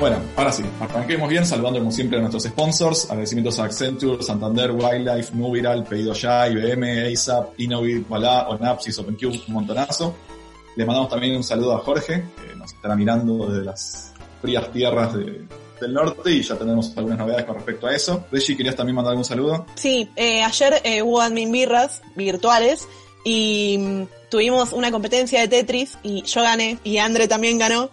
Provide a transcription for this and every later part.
Bueno, ahora sí, arranquemos bien saludando como siempre a nuestros sponsors. Agradecimientos a Accenture, Santander, Wildlife, Nubiral, Pedido Ya, IBM, ASAP, Innovid, Walla, Onapsis, OpenCube, un montonazo. Le mandamos también un saludo a Jorge, que nos estará mirando desde las frías tierras de, del norte y ya tenemos algunas novedades con respecto a eso. Reggie, ¿querías también mandar algún saludo? Sí, eh, ayer eh, hubo admin birras virtuales y mm, tuvimos una competencia de Tetris y yo gané y Andre también ganó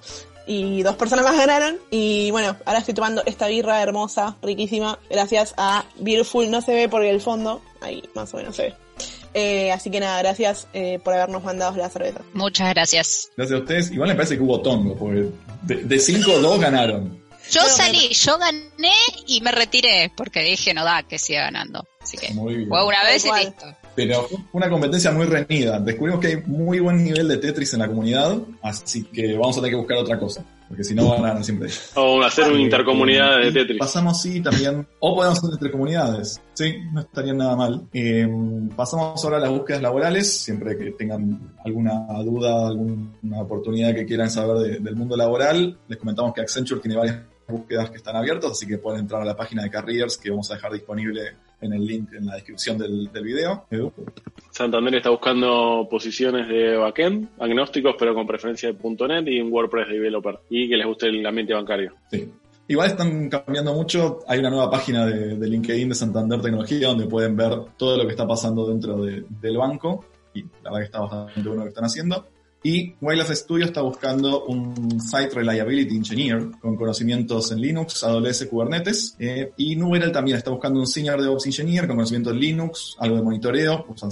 y dos personas más ganaron y bueno, ahora estoy tomando esta birra hermosa, riquísima, gracias a Beautiful, no se ve porque el fondo, ahí más o menos se ve. Eh, así que nada, gracias eh, por habernos mandado la cerveza. Muchas gracias. Gracias a ustedes. Igual me parece que hubo tongo, porque de 5 dos ganaron. Yo salí, yo gané y me retiré porque dije no da que siga ganando. Así que Muy bien. fue una vez y listo. Pero fue una competencia muy reñida. Descubrimos que hay muy buen nivel de Tetris en la comunidad, así que vamos a tener que buscar otra cosa. Porque si no van a ganar siempre. O hacer una intercomunidad de Tetris. Pasamos, sí, también. O podemos hacer entre comunidades. Sí, no estaría nada mal. Eh, pasamos ahora a las búsquedas laborales. Siempre que tengan alguna duda, alguna oportunidad que quieran saber de- del mundo laboral, les comentamos que Accenture tiene varias búsquedas que están abiertas, así que pueden entrar a la página de Careers que vamos a dejar disponible en el link en la descripción del, del video. Edu. Santander está buscando posiciones de backend, agnósticos, pero con preferencia de .NET y un WordPress developer. Y que les guste el ambiente bancario. Sí. Igual están cambiando mucho. Hay una nueva página de, de LinkedIn de Santander Tecnología donde pueden ver todo lo que está pasando dentro de- del banco. Y la verdad que está bastante bueno lo que están haciendo. Y Wildlife Studio está buscando un Site Reliability Engineer con conocimientos en Linux, AWS, Kubernetes. Eh, y Nuberal también está buscando un Senior DevOps Engineer con conocimientos en Linux, algo de monitoreo, usan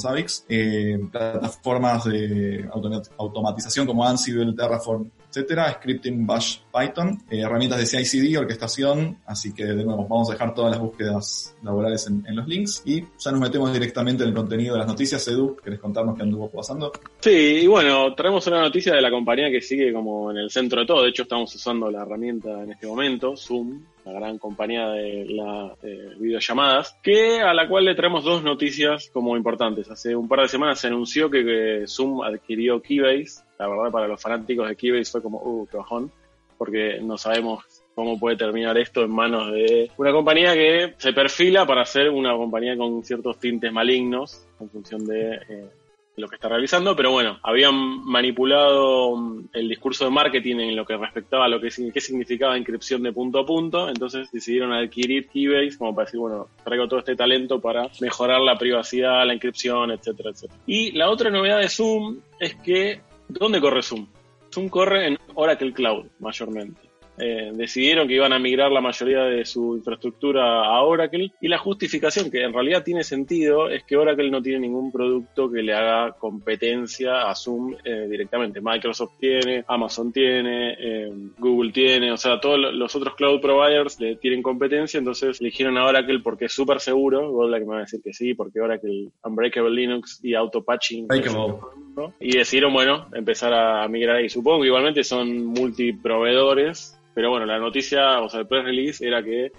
eh, plataformas de automat- automatización como Ansible, Terraform, etcétera, scripting, Bash, Python, eh, herramientas de CI/CD, orquestación, así que de nuevo vamos a dejar todas las búsquedas laborales en, los links y ya nos metemos directamente en el contenido de las noticias. Edu, ¿querés contarnos qué anduvo pasando? Sí, y bueno, traemos una noticia de la compañía que sigue como en el centro de todo. De hecho, estamos usando la herramienta en este momento, Zoom, la gran compañía de las videollamadas, que a la cual le traemos dos noticias como importantes. Hace un par de semanas se anunció que, que Zoom adquirió Keybase. La verdad, para los fanáticos de Keybase fue como, uh, qué bajón, porque no sabemos cómo puede terminar esto en manos de una compañía que se perfila para ser una compañía con ciertos tintes malignos en función de eh, lo que está realizando, pero bueno, habían manipulado mm, el discurso de marketing en lo que respectaba a lo que qué significaba inscripción de punto a punto, entonces decidieron adquirir Keybase como para decir, bueno, traigo todo este talento para mejorar la privacidad, la inscripción, etcétera, etcétera. Y la otra novedad de Zoom es que, ¿dónde corre Zoom? Zoom corre en Oracle Cloud, mayormente. Eh, decidieron que iban a migrar la mayoría de su infraestructura a Oracle y la justificación que en realidad tiene sentido es que Oracle no tiene ningún producto que le haga competencia a Zoom eh, directamente. Microsoft tiene, Amazon tiene, eh, Google tiene, o sea, todos los otros cloud providers le tienen competencia, entonces eligieron a Oracle porque es súper seguro, Golda que me va a decir que sí, porque Oracle Unbreakable Linux y Auto Patching Breakable. ¿no? Y decidieron, bueno, empezar a migrar ahí. Supongo que igualmente son multiproveedores, pero bueno, la noticia, o sea, el press release era que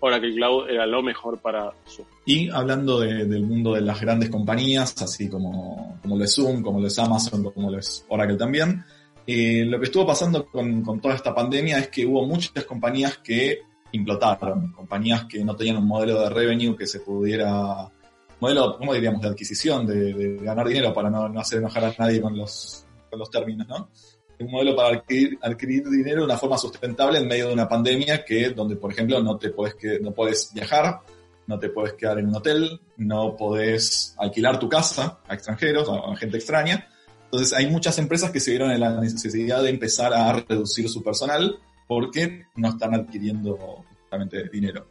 Oracle Cloud era lo mejor para Zoom. Y hablando de- del mundo de las grandes compañías, así como, como lo es Zoom, como lo es Amazon, como lo es Oracle también, eh, lo que estuvo pasando con, con toda esta pandemia es que hubo muchas compañías que implotaron, compañías que no tenían un modelo de revenue que se pudiera, modelo, ¿cómo diríamos?, de adquisición, de, de ganar dinero para no, no hacer enojar a nadie con los, con los términos, ¿no? Un modelo para adquirir, adquirir dinero de una forma sustentable en medio de una pandemia que donde por ejemplo no te puedes que no puedes viajar no te puedes quedar en un hotel no podés alquilar tu casa a extranjeros a, a gente extraña. Entonces hay muchas empresas que se vieron en la necesidad de empezar a reducir su personal porque no están adquiriendo justamente dinero.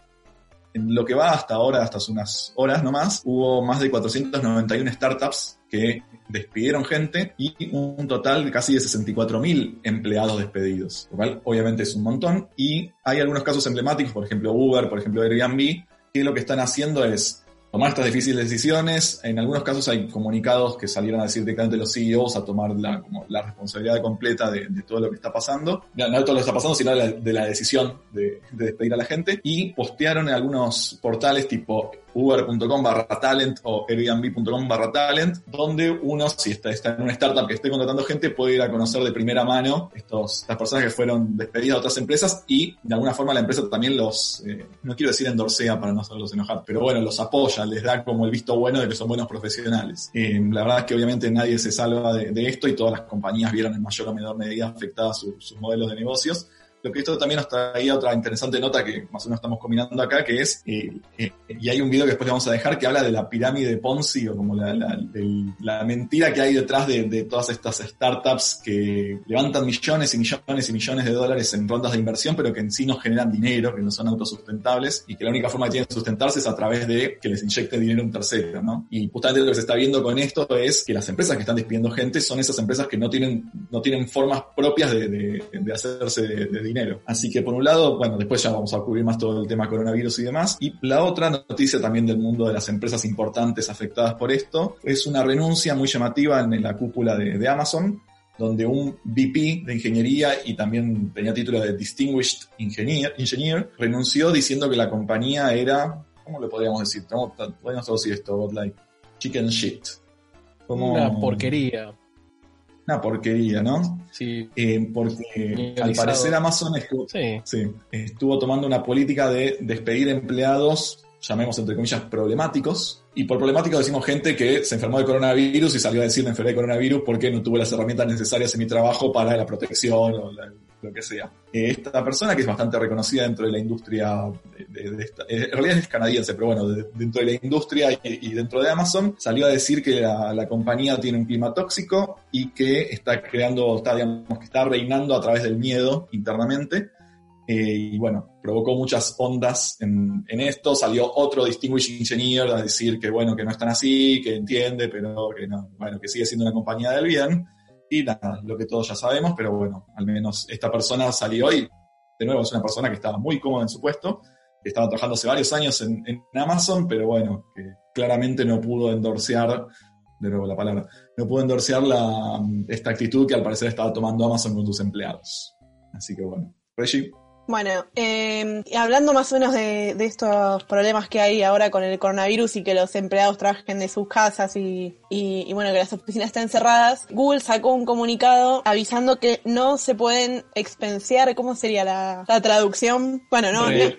En lo que va hasta ahora, hasta hace unas horas nomás, hubo más de 491 startups que despidieron gente y un total de casi de 64.000 empleados despedidos, lo cual obviamente es un montón. Y hay algunos casos emblemáticos, por ejemplo Uber, por ejemplo Airbnb, que lo que están haciendo es tomar estas difíciles decisiones. En algunos casos hay comunicados que salieron a decir directamente los CEOs a tomar la, como la responsabilidad completa de, todo lo que está pasando. No, no de todo lo que está pasando, sino de la, de la decisión de, de, despedir a la gente. Y postearon en algunos portales tipo uber.com barra talent o airbnb.com barra talent, donde uno, si está, está, en una startup que esté contratando gente, puede ir a conocer de primera mano estos, estas personas que fueron despedidas de otras empresas y de alguna forma la empresa también los, eh, no quiero decir endorsea para no hacerlos enojar, pero bueno, los apoya, les da como el visto bueno de que son buenos profesionales. Eh, la verdad es que obviamente nadie se salva de, de, esto y todas las compañías vieron en mayor o menor medida afectadas su, sus modelos de negocios lo que esto también nos traía otra interesante nota que más o menos estamos combinando acá, que es, eh, eh, y hay un video que después le vamos a dejar, que habla de la pirámide de Ponzi o como la, la, mentira que hay detrás de, de, todas estas startups que levantan millones y millones y millones de dólares en rondas de inversión, pero que en sí no generan dinero, que no son autosustentables y que la única forma que tienen de sustentarse es a través de que les inyecte dinero un tercero, ¿no? Y justamente lo que se está viendo con esto es que las empresas que están despidiendo gente son esas empresas que no tienen, no tienen formas propias de, de hacerse de, dinero. Así que por un lado, bueno, después ya vamos a cubrir más todo el tema coronavirus y demás. Y la otra noticia también del mundo de las empresas importantes afectadas por esto es una renuncia muy llamativa en la cúpula de, Amazon, donde un VP de ingeniería y también tenía título de Distinguished Engineer, renunció diciendo que la compañía era, ¿cómo le podríamos decir? Podríamos traducir esto, like chicken shit. Como, una porquería una porquería, ¿no? Sí. Eh, porque al parecer Amazon estuvo, sí. Sí, estuvo tomando una política de despedir empleados, llamemos entre comillas, problemáticos. Y por problemático decimos gente que se enfermó de coronavirus y salió a decir me enfermé de coronavirus porque no tuve las herramientas necesarias en mi trabajo para la protección o la, lo que sea. Esta persona, que es bastante reconocida dentro de la industria, de, de, de esta, en realidad es canadiense, pero bueno, de, dentro de la industria y, y, dentro de Amazon, salió a decir que la, la, compañía tiene un clima tóxico y que está creando, está, digamos, que está reinando a través del miedo internamente. Eh, y bueno, provocó muchas ondas en, en, esto. Salió otro Distinguished Engineer a decir que bueno, que no están así, que entiende, pero que no, bueno, que sigue siendo una compañía del bien. Y nada, lo que todos ya sabemos, pero bueno, al menos esta persona salió y, de nuevo, es una persona que estaba muy cómoda en su puesto, estaba trabajando hace varios años en, en Amazon, pero bueno, que claramente no pudo endorsear, de nuevo la palabra, no pudo endorsear la, esta actitud que al parecer estaba tomando Amazon con sus empleados. Así que bueno, Reggie. Bueno, eh, hablando más o menos de, de, estos problemas que hay ahora con el coronavirus y que los empleados trabajen de sus casas y, y, y, bueno, que las oficinas estén cerradas, Google sacó un comunicado avisando que no se pueden expensiar, ¿cómo sería la, la traducción? Bueno, no... Re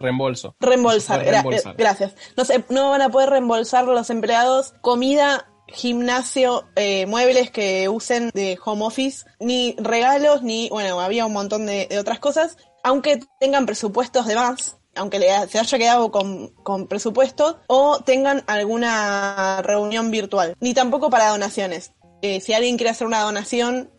reembolso. Reembolsar, reembolsar. gracias. No, se, no van a poder reembolsar los empleados comida gimnasio, eh, muebles que usen de home office, ni regalos, ni, bueno, había un montón de, de otras cosas, aunque tengan presupuestos de más, aunque se haya quedado con, con presupuesto, o tengan alguna reunión virtual, ni tampoco para donaciones. Eh, si alguien quiere hacer una donación,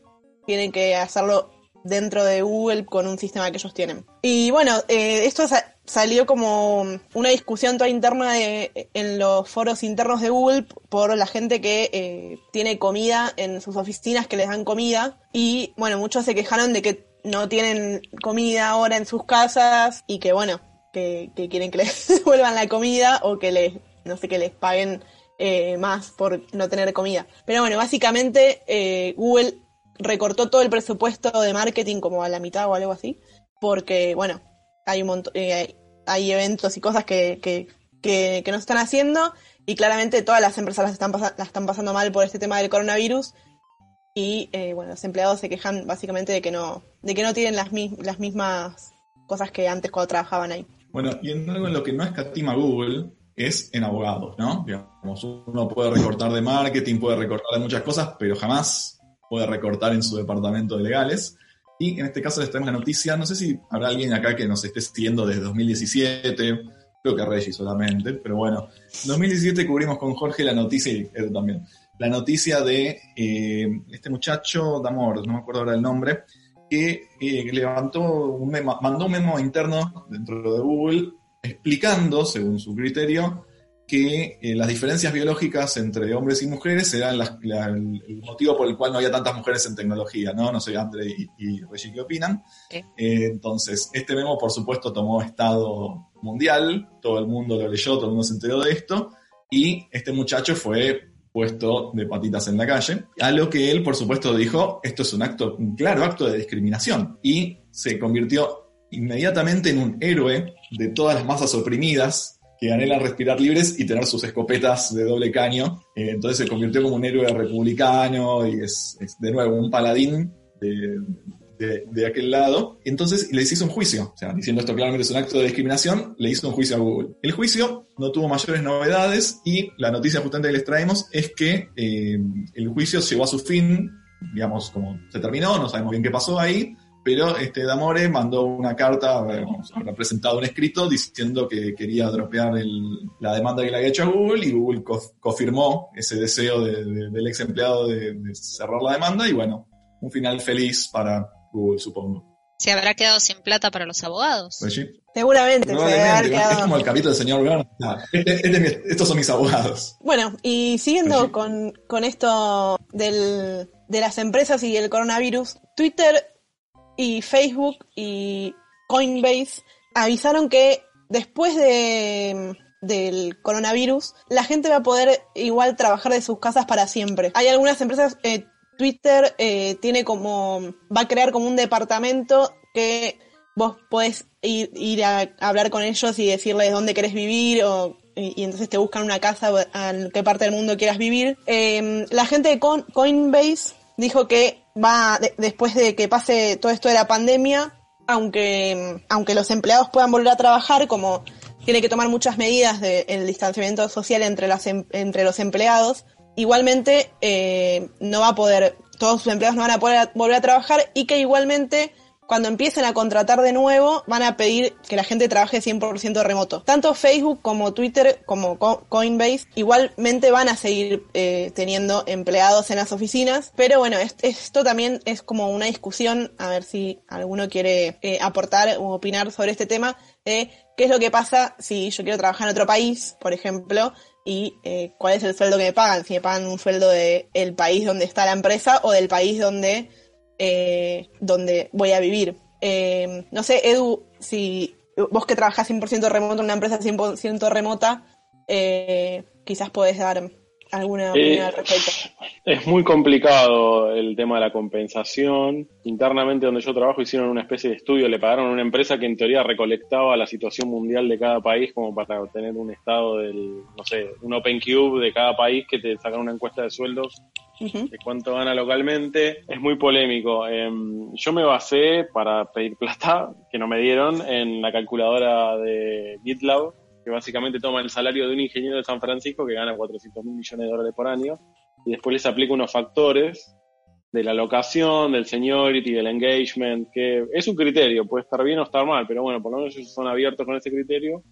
tienen que hacerlo dentro de Google con un sistema que ellos tienen. Y bueno, eh, esto sa salió como una discusión toda interna en los foros internos de Google por la gente que eh, tiene comida en sus oficinas, que les dan comida. Y bueno, muchos se quejaron de que no tienen comida ahora en sus casas y que bueno, que, quieren que les devuelvan la comida o que les, no sé, que les paguen eh, más por no tener comida. Pero bueno, básicamente eh, Google recortó todo el presupuesto de marketing como a la mitad o algo así, porque bueno, hay un montón, eh, hay, eventos y cosas que, que, que, que no están haciendo y claramente todas las empresas las están, las están pasando mal por este tema del coronavirus y eh, bueno, los empleados se quejan básicamente de que no, de que no tienen las, mis, las mismas cosas que antes cuando trabajaban ahí. Bueno, y en algo en lo que no escatima Google es en abogados, ¿no? Digamos, uno puede recortar de marketing, puede recortar de muchas cosas, pero jamás puede recortar en su departamento de legales. Y en este caso les tenemos la noticia, no sé si habrá alguien acá que nos esté siguiendo desde 2017, creo que Reggie solamente, pero bueno, en 2017 cubrimos con Jorge la noticia y Edu también, la noticia de eh, este muchacho, Damor, no me acuerdo ahora el nombre, que eh, levantó un memo, mandó un memo interno dentro de Google explicando, según su criterio, que eh, las diferencias biológicas entre hombres y mujeres eran las, la, el motivo por el cual no había tantas mujeres en tecnología, ¿no? No sé, André y, y Reggie, ¿qué opinan? Eh, entonces, este memo, por supuesto, tomó estado mundial, todo el mundo lo leyó, todo el mundo se enteró de esto, y este muchacho fue puesto de patitas en la calle, a lo que él, por supuesto, dijo, esto es un acto, un claro acto de discriminación, y se convirtió inmediatamente en un héroe de todas las masas oprimidas que anhelan respirar libres y tener sus escopetas de doble caño. Eh, entonces se convirtió como un héroe republicano y es, es de nuevo un paladín de, de, aquel lado. Entonces les hizo un juicio, o sea, diciendo esto claramente es un acto de discriminación, le hizo un juicio a Google. El juicio no tuvo mayores novedades y la noticia justamente que les traemos es que eh, el juicio llegó a su fin, digamos, como se terminó, no sabemos bien qué pasó ahí, pero este Damore mandó una carta, habrá presentado un escrito diciendo que quería dropear la demanda que le había hecho a Google y Google co confirmó ese deseo de, de, del ex empleado de, cerrar la demanda y bueno, un final feliz para Google, supongo. Se habrá quedado sin plata para los abogados. Pues sí. Seguramente. Se quedado... Es como el capítulo del señor Burns. Este, este, estos son mis abogados. Bueno, y siguiendo pues sí. con, con esto del, de las empresas y el coronavirus, Twitter y Facebook y Coinbase avisaron que después de, del coronavirus, la gente va a poder igual trabajar de sus casas para siempre. Hay algunas empresas, eh, Twitter eh, tiene como, va a crear como un departamento que vos podés ir, a hablar con ellos y decirles dónde querés vivir o y, entonces te buscan una casa en qué parte del mundo quieras vivir. Eh, la gente de Coinbase dijo que va de, después de que pase todo esto de la pandemia, aunque, aunque los empleados puedan volver a trabajar, como tiene que tomar muchas medidas del de, distanciamiento social entre, las, entre los empleados, igualmente eh, no va a poder, todos sus empleados no van a poder volver a trabajar y que igualmente cuando empiecen a contratar de nuevo, van a pedir que la gente trabaje 100% remoto. Tanto Facebook como Twitter como Coinbase igualmente van a seguir eh, teniendo empleados en las oficinas, pero bueno, esto también es como una discusión, a ver si alguno quiere eh, aportar o opinar sobre este tema, qué es lo que pasa si yo quiero trabajar en otro país, por ejemplo, y eh, cuál es el sueldo que me pagan, si me pagan un sueldo del de país donde está la empresa o del país donde eh, donde voy a vivir. Eh, no sé, Edu, si vos que trabajás 100% remoto en una empresa 100% remota, eh, quizás podés dar alguna opinión al respecto. Es muy complicado el tema de la compensación. Internamente donde yo trabajo hicieron una especie de estudio, le pagaron a una empresa que en teoría recolectaba la situación mundial de cada país como para obtener un estado del, no sé, un Open Cube de cada país que te sacan una encuesta de sueldos de cuánto gana localmente. Es muy polémico. Eh, yo me basé para pedir plata, que no me dieron, en la calculadora de GitLab, que básicamente toma el salario de un ingeniero de San Francisco que gana 400 mil millones de dólares por año, y después les aplica unos factores de la locación, del seniority, del engagement, que es un criterio, puede estar bien o estar mal, pero bueno, por lo menos ellos son abiertos con ese criterio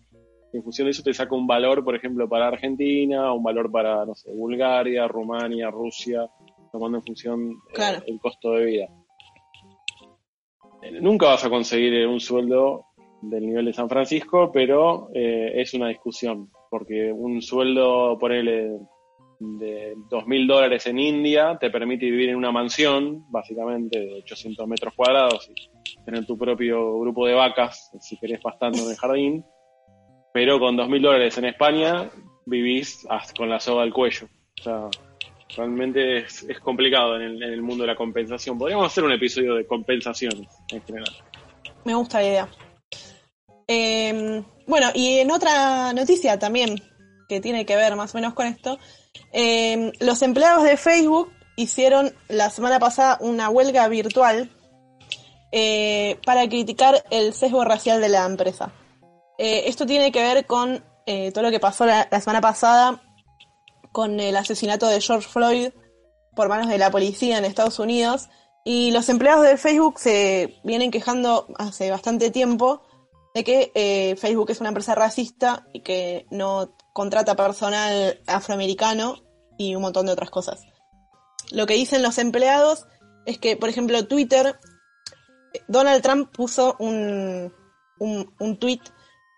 en función de eso te saca un valor, por ejemplo, para Argentina, un valor para, no sé, Bulgaria, Rumania, Rusia, tomando en función claro. eh, el costo de vida. Eh, nunca vas a conseguir un sueldo del nivel de San Francisco, pero eh, es una discusión, porque un sueldo, ponele, de 2.000 dólares en India te permite vivir en una mansión, básicamente de 800 metros cuadrados, y tener tu propio grupo de vacas, si querés pastando en el jardín pero con dos mil dólares en España vivís con la soga al cuello. O sea, realmente es, es complicado en el, en el, mundo de la compensación. Podríamos hacer un episodio de compensaciones en general. Me gusta la idea. Eh, bueno, y en otra noticia también, que tiene que ver más o menos con esto, eh, los empleados de Facebook hicieron la semana pasada una huelga virtual eh, para criticar el sesgo racial de la empresa. Eh, esto tiene que ver con eh, todo lo que pasó la, semana pasada con el asesinato de George Floyd por manos de la policía en Estados Unidos. Y los empleados de Facebook se vienen quejando hace bastante tiempo de que eh, Facebook es una empresa racista y que no contrata personal afroamericano y un montón de otras cosas. Lo que dicen los empleados es que, por ejemplo, Twitter, Donald Trump puso un, un, tweet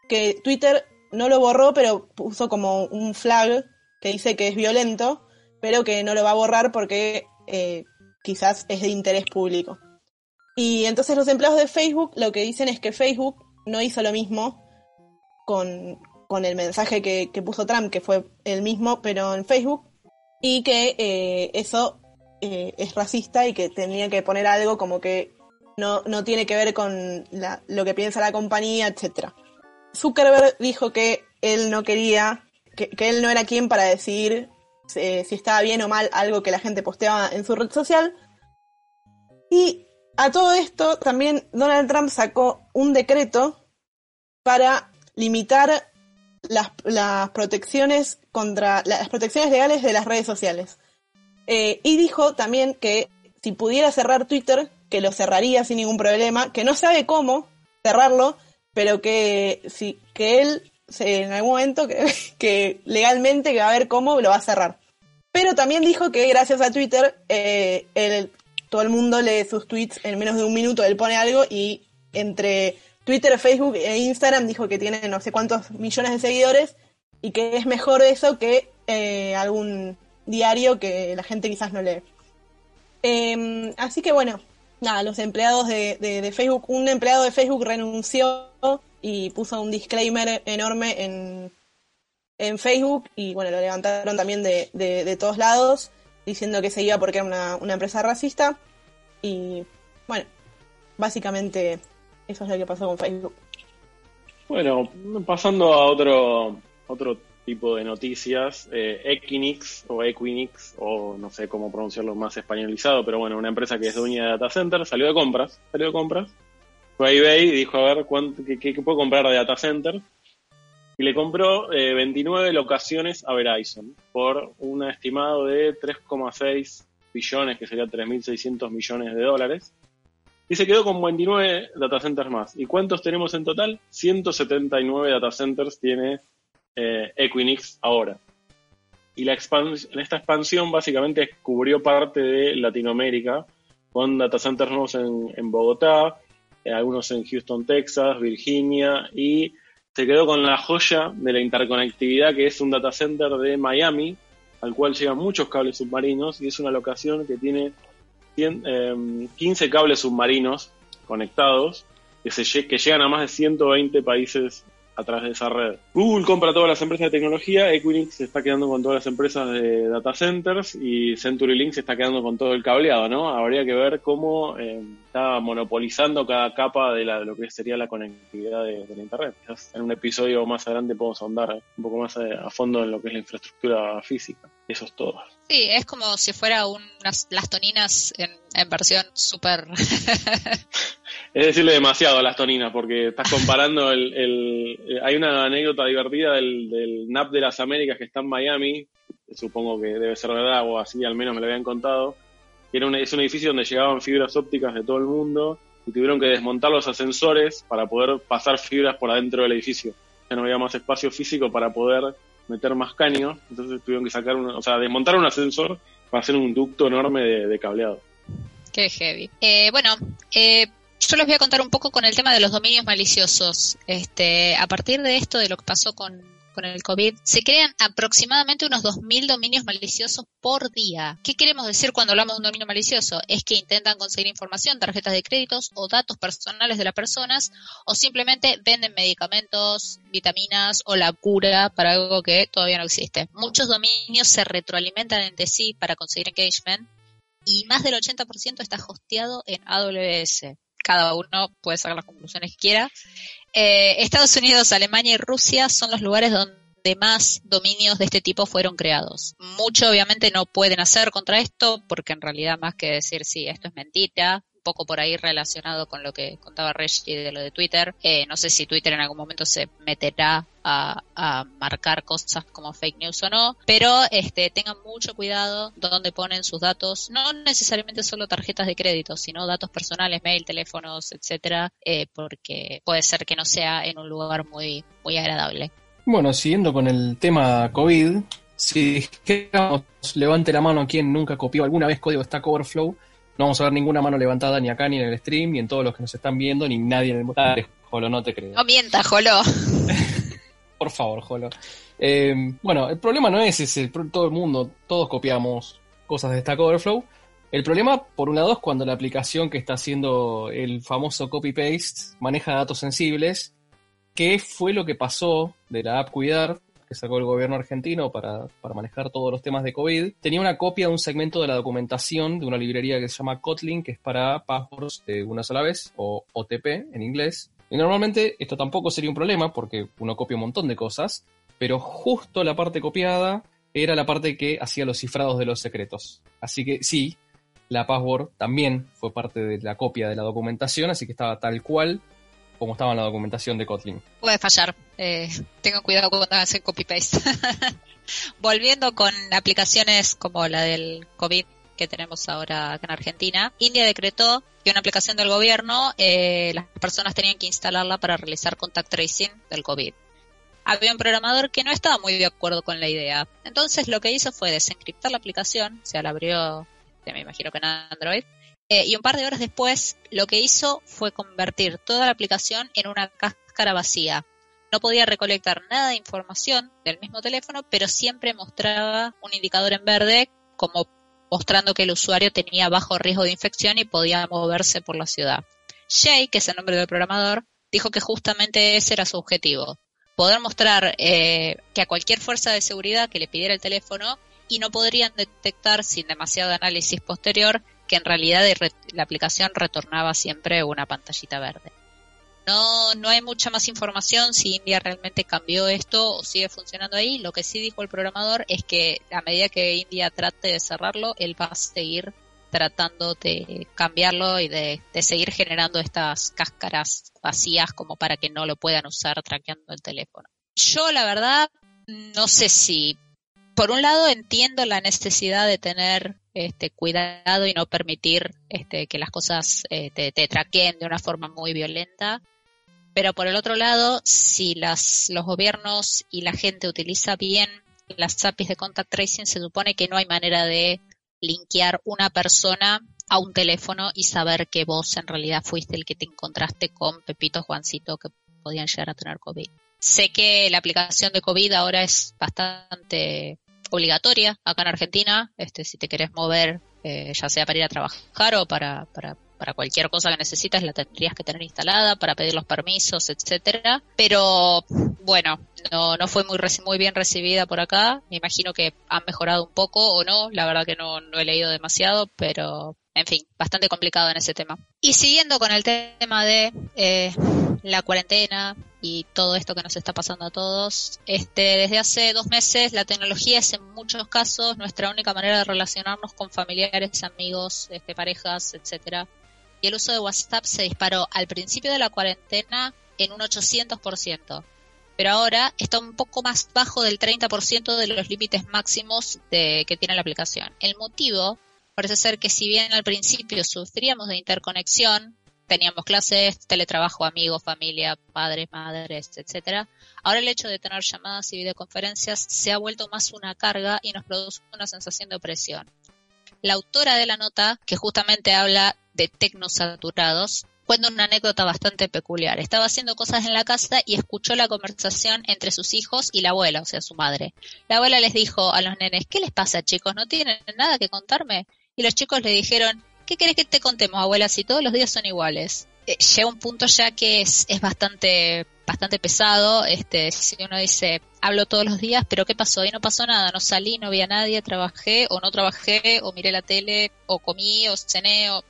que Twitter no lo borró, pero puso como un flag que dice que es violento, pero que no lo va a borrar porque eh, quizás es de interés público. Y entonces los empleados de Facebook lo que dicen es que Facebook no hizo lo mismo con, con el mensaje que, que, puso Trump, que fue el mismo, pero en Facebook, y que eh, eso eh, es racista y que tenía que poner algo como que no, no tiene que ver con la, lo que piensa la compañía, etcétera. Zuckerberg dijo que él no quería, que, que él no era quien para decidir eh, si estaba bien o mal algo que la gente posteaba en su red social. Y a todo esto también Donald Trump sacó un decreto para limitar las, las protecciones contra las protecciones legales de las redes sociales. Eh, y dijo también que si pudiera cerrar Twitter, que lo cerraría sin ningún problema, que no sabe cómo cerrarlo, pero que, si, que él en algún momento, que, legalmente que va a ver cómo lo va a cerrar. Pero también dijo que gracias a Twitter, eh, el, todo el mundo lee sus tweets en menos de un minuto, él pone algo y entre Twitter, Facebook e Instagram dijo que tiene no sé cuántos millones de seguidores y que es mejor eso que eh, algún diario que la gente quizás no lee. Eh, así que bueno, nada, los empleados de, de, de, Facebook, un empleado de Facebook renunció y puso un disclaimer enorme en, en Facebook y bueno, lo levantaron también de, de todos lados diciendo que se iba porque era una, una, empresa racista. Y bueno, básicamente eso es lo que pasó con Facebook. Bueno, pasando a otro, otro tipo de noticias, eh, Equinix o Equinix, o no sé cómo pronunciarlo más españolizado, pero bueno, una empresa que es dueña de data center, salió de compras, salió de compras, fue a eBay y dijo a ver cuánto, qué, qué puedo comprar de data center, y le compró eh, 29 locaciones a Verizon por un estimado de 3,6 billones, que sería 3.600 millones de dólares. Y se quedó con 29 data centers más. ¿Y cuántos tenemos en total? 179 data centers tiene eh, Equinix ahora. Y la en esta expansión básicamente cubrió parte de Latinoamérica, con data centers nuevos en, en Bogotá, eh, algunos en Houston, Texas, Virginia y se quedó con la joya de la interconectividad que es un data center de Miami, al cual llegan muchos cables submarinos y es una locación que tiene 100, eh, 15 cables submarinos conectados que, se, que llegan a más de 120 países a través de esa red. Google compra todas las empresas de tecnología, Equinix se está quedando con todas las empresas de data centers y CenturyLink se está quedando con todo el cableado, ¿no? Habría que ver cómo eh, está monopolizando cada capa de, la, de, lo que sería la conectividad de, la Internet. Quizás en un episodio más adelante podemos ahondar un poco más a, a, fondo en lo que es la infraestructura física. Eso es todo. Sí, es como si fuera unas las toninas en, en versión súper... es decirle demasiado a las toninas, porque estás comparando el, el, hay una anécdota divertida del, NAP de las Américas que está en Miami, supongo que debe ser verdad o así al menos me lo habían contado, que era un, es un edificio donde llegaban fibras ópticas de todo el mundo y tuvieron que desmontar los ascensores para poder pasar fibras por adentro del edificio. Ya no había más espacio físico para poder meter más caños, entonces tuvieron que sacar, una, o sea, desmontar un ascensor para hacer un ducto enorme de, de cableado. Qué heavy. Eh, bueno, eh, yo les voy a contar un poco con el tema de los dominios maliciosos. Este, a partir de esto, de lo que pasó con, el COVID, se crean aproximadamente unos 2.000 dominios maliciosos por día. ¿Qué queremos decir cuando hablamos de un dominio malicioso? Es que intentan conseguir información, tarjetas de créditos o datos personales de las personas o simplemente venden medicamentos, vitaminas o la cura para algo que todavía no existe. Muchos dominios se retroalimentan entre sí para conseguir engagement y más del 80% está hosteado en AWS cada uno puede sacar las conclusiones que quiera. Eh, Estados Unidos, Alemania y Rusia son los lugares donde más dominios de este tipo fueron creados. Mucho obviamente no pueden hacer contra esto porque en realidad más que decir sí, esto es mentira, poco por ahí relacionado con lo que contaba Reggie de lo de Twitter. Eh, no sé si Twitter en algún momento se meterá a, marcar cosas como fake news o no, pero este, tengan mucho cuidado donde ponen sus datos, no necesariamente solo tarjetas de crédito, sino datos personales, mail, teléfonos, etcétera, eh, porque puede ser que no sea en un lugar muy, muy agradable. Bueno, siguiendo con el tema COVID, si dijéramos, levante la mano a quien nunca copió alguna vez código Stack Overflow, no vamos a ver ninguna mano levantada ni acá, ni en el stream, ni en todos los que nos están viendo, ni nadie en el Dale, Jolo, no te creo. No mienta, Jolo. Por favor, Jolo. Eh, bueno, el problema no es ese, todo el mundo, todos copiamos cosas de Stack Overflow. El problema, por un lado, es cuando la aplicación que está haciendo el famoso copy-paste maneja datos sensibles. ¿Qué fue lo que pasó de la app Cuidar? Que sacó el gobierno argentino para, para, manejar todos los temas de COVID, tenía una copia de un segmento de la documentación de una librería que se llama Kotlin, que es para passwords de una sola vez, o OTP en inglés. Y normalmente esto tampoco sería un problema porque uno copia un montón de cosas, pero justo la parte copiada era la parte que hacía los cifrados de los secretos. Así que sí, la password también fue parte de la copia de la documentación, así que estaba tal cual como estaba en la documentación de Kotlin. Puede fallar. Eh, tengan cuidado cuando hacen copy-paste. Volviendo con aplicaciones como la del COVID que tenemos ahora acá en Argentina, India decretó que una aplicación del gobierno, eh, las personas tenían que instalarla para realizar contact tracing del COVID. Había un programador que no estaba muy de acuerdo con la idea. Entonces lo que hizo fue desencriptar la aplicación, o sea, la abrió, me imagino que en Android, eh, y un par de horas después lo que hizo fue convertir toda la aplicación en una cáscara vacía. No podía recolectar nada de información del mismo teléfono, pero siempre mostraba un indicador en verde como mostrando que el usuario tenía bajo riesgo de infección y podía moverse por la ciudad. Jay, que es el nombre del programador, dijo que justamente ese era su objetivo, poder mostrar eh, que a cualquier fuerza de seguridad que le pidiera el teléfono y no podrían detectar sin demasiado análisis posterior que en realidad la aplicación retornaba siempre una pantallita verde. No, no hay mucha más información si India realmente cambió esto o sigue funcionando ahí. Lo que sí dijo el programador es que a medida que India trate de cerrarlo, él va a seguir tratando de cambiarlo y de, seguir generando estas cáscaras vacías como para que no lo puedan usar traqueando el teléfono. Yo la verdad no sé si por un lado entiendo la necesidad de tener este cuidado y no permitir este, que las cosas te, te, traqueen de una forma muy violenta pero por el otro lado, si las, los gobiernos y la gente utiliza bien las APIs de contact tracing, se supone que no hay manera de linkear una persona a un teléfono y saber que vos en realidad fuiste el que te encontraste con Pepito Juancito que podían llegar a tener COVID. Sé que la aplicación de COVID ahora es bastante obligatoria acá en Argentina, este, si te querés mover, eh, ya sea para ir a trabajar o para, para para cualquier cosa que necesitas la tendrías que tener instalada para pedir los permisos, etcétera. Pero bueno, no, no fue muy, muy bien recibida por acá. Me imagino que han mejorado un poco o no. La verdad que no, no he leído demasiado, pero en fin, bastante complicado en ese tema. Y siguiendo con el tema de eh, la cuarentena y todo esto que nos está pasando a todos, este, desde hace dos meses la tecnología es en muchos casos nuestra única manera de relacionarnos con familiares, amigos, este, parejas, etcétera. Y el uso de WhatsApp se disparó al principio de la cuarentena en un 800%, pero ahora está un poco más bajo del 30% de los límites máximos de, que tiene la aplicación. El motivo parece ser que si bien al principio sufríamos de interconexión, teníamos clases, teletrabajo, amigos, familia, padres, madres, etcétera. Ahora el hecho de tener llamadas y videoconferencias se ha vuelto más una carga y nos produce una sensación de opresión. La autora de la nota, que justamente habla de tecnosaturados, cuenta una anécdota bastante peculiar. Estaba haciendo cosas en la casa y escuchó la conversación entre sus hijos y la abuela, o sea, su madre. La abuela les dijo a los nenes, ¿qué les pasa chicos? ¿No tienen nada que contarme? Y los chicos le dijeron, ¿qué querés que te contemos, abuela, si todos los días son iguales? Eh, llega un punto ya que es, es bastante bastante pesado. Este, si uno dice, hablo todos los días, pero ¿qué pasó? Y no pasó nada, no salí, no vi a nadie, trabajé o no trabajé, o miré la tele, o comí, o cené, o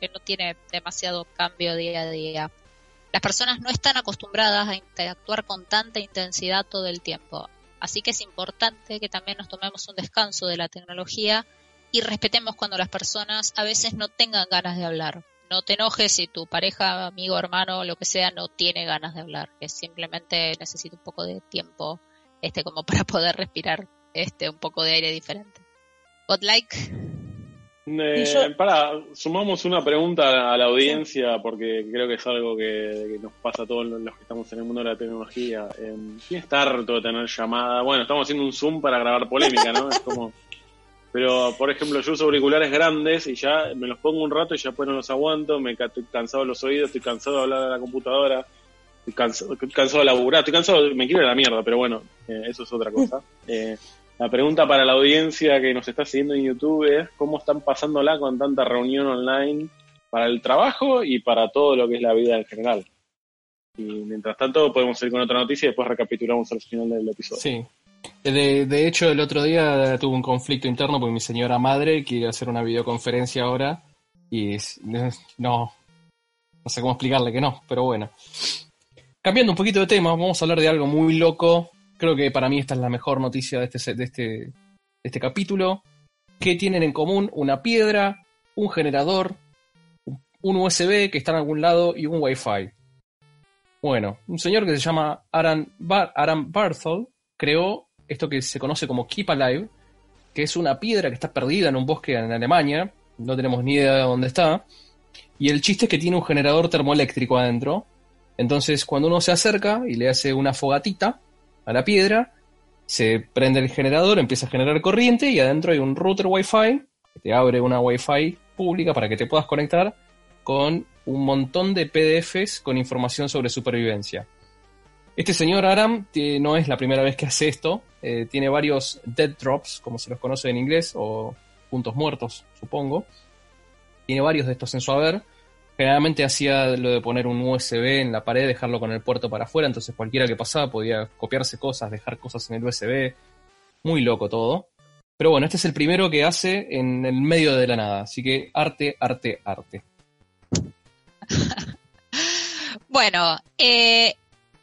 que no tiene demasiado cambio día a día. Las personas no están acostumbradas a interactuar con tanta intensidad todo el tiempo, así que es importante que también nos tomemos un descanso de la tecnología y respetemos cuando las personas a veces no tengan ganas de hablar. No te enojes si tu pareja, amigo, hermano, lo que sea, no tiene ganas de hablar, que simplemente necesita un poco de tiempo este como para poder respirar este un poco de aire diferente. But like eh, para, sumamos una pregunta a la audiencia porque creo que es algo que, nos pasa a todos los que estamos en el mundo de la tecnología. Eh, ¿Quién está harto de tener llamada? Bueno, estamos haciendo un Zoom para grabar polémica, ¿no? Es como... Pero, por ejemplo, yo uso auriculares grandes y ya me los pongo un rato y ya pues no los aguanto, me estoy cansado de los oídos, estoy cansado de hablar a la computadora, estoy cansado, cansado de laburar, estoy cansado, me quiero ir a la mierda, pero bueno, eh, eso es otra cosa. Eh, la pregunta para la audiencia que nos está siguiendo en YouTube es cómo están pasándola con tanta reunión online para el trabajo y para todo lo que es la vida en general. Y mientras tanto podemos ir con otra noticia y después recapitulamos al final del episodio. Sí. De, de hecho, el otro día tuve un conflicto interno porque mi señora madre quiere hacer una videoconferencia ahora y no, no sé cómo explicarle que no, pero bueno. Cambiando un poquito de tema, vamos a hablar de algo muy loco. Creo que para mí esta es la mejor noticia de este, de este, de este capítulo. Que tienen en común una piedra, un generador, un USB que está en algún lado y un Wi-Fi. Bueno, un señor que se llama Aran, Bar Barthol creó esto que se conoce como Keep Alive, que es una piedra que está perdida en un bosque en Alemania, no tenemos ni idea de dónde está, y el chiste es que tiene un generador termoeléctrico adentro, entonces cuando uno se acerca y le hace una fogatita a la piedra, se prende el generador, empieza a generar corriente y adentro hay un router Wi-Fi que te abre una Wi-Fi pública para que te puedas conectar con un montón de PDFs con información sobre supervivencia. Este señor Aram no es la primera vez que hace esto, eh, tiene varios dead drops, como se los conoce en inglés, o puntos muertos, supongo. Tiene varios de estos en su haber. Generalmente hacía lo de poner un USB en la pared, dejarlo con el puerto para afuera, entonces cualquiera que pasaba podía copiarse cosas, dejar cosas en el USB. Muy loco todo. Pero bueno, este es el primero que hace en el medio de la nada, así que arte, arte, arte. bueno, eh,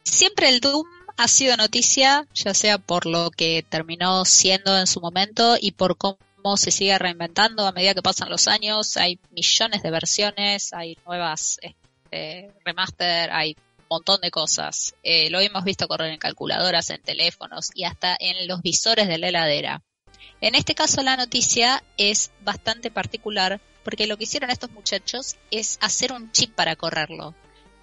siempre el Doom ha sido noticia, ya sea por lo que terminó siendo en su momento y por cómo se sigue reinventando a medida que pasan los años. Hay millones de versiones, hay nuevas este, remaster, hay un montón de cosas. Eh, lo hemos visto correr en calculadoras, en teléfonos y hasta en los visores de la heladera. En este caso la noticia es bastante particular porque lo que hicieron estos muchachos es hacer un chip para correrlo.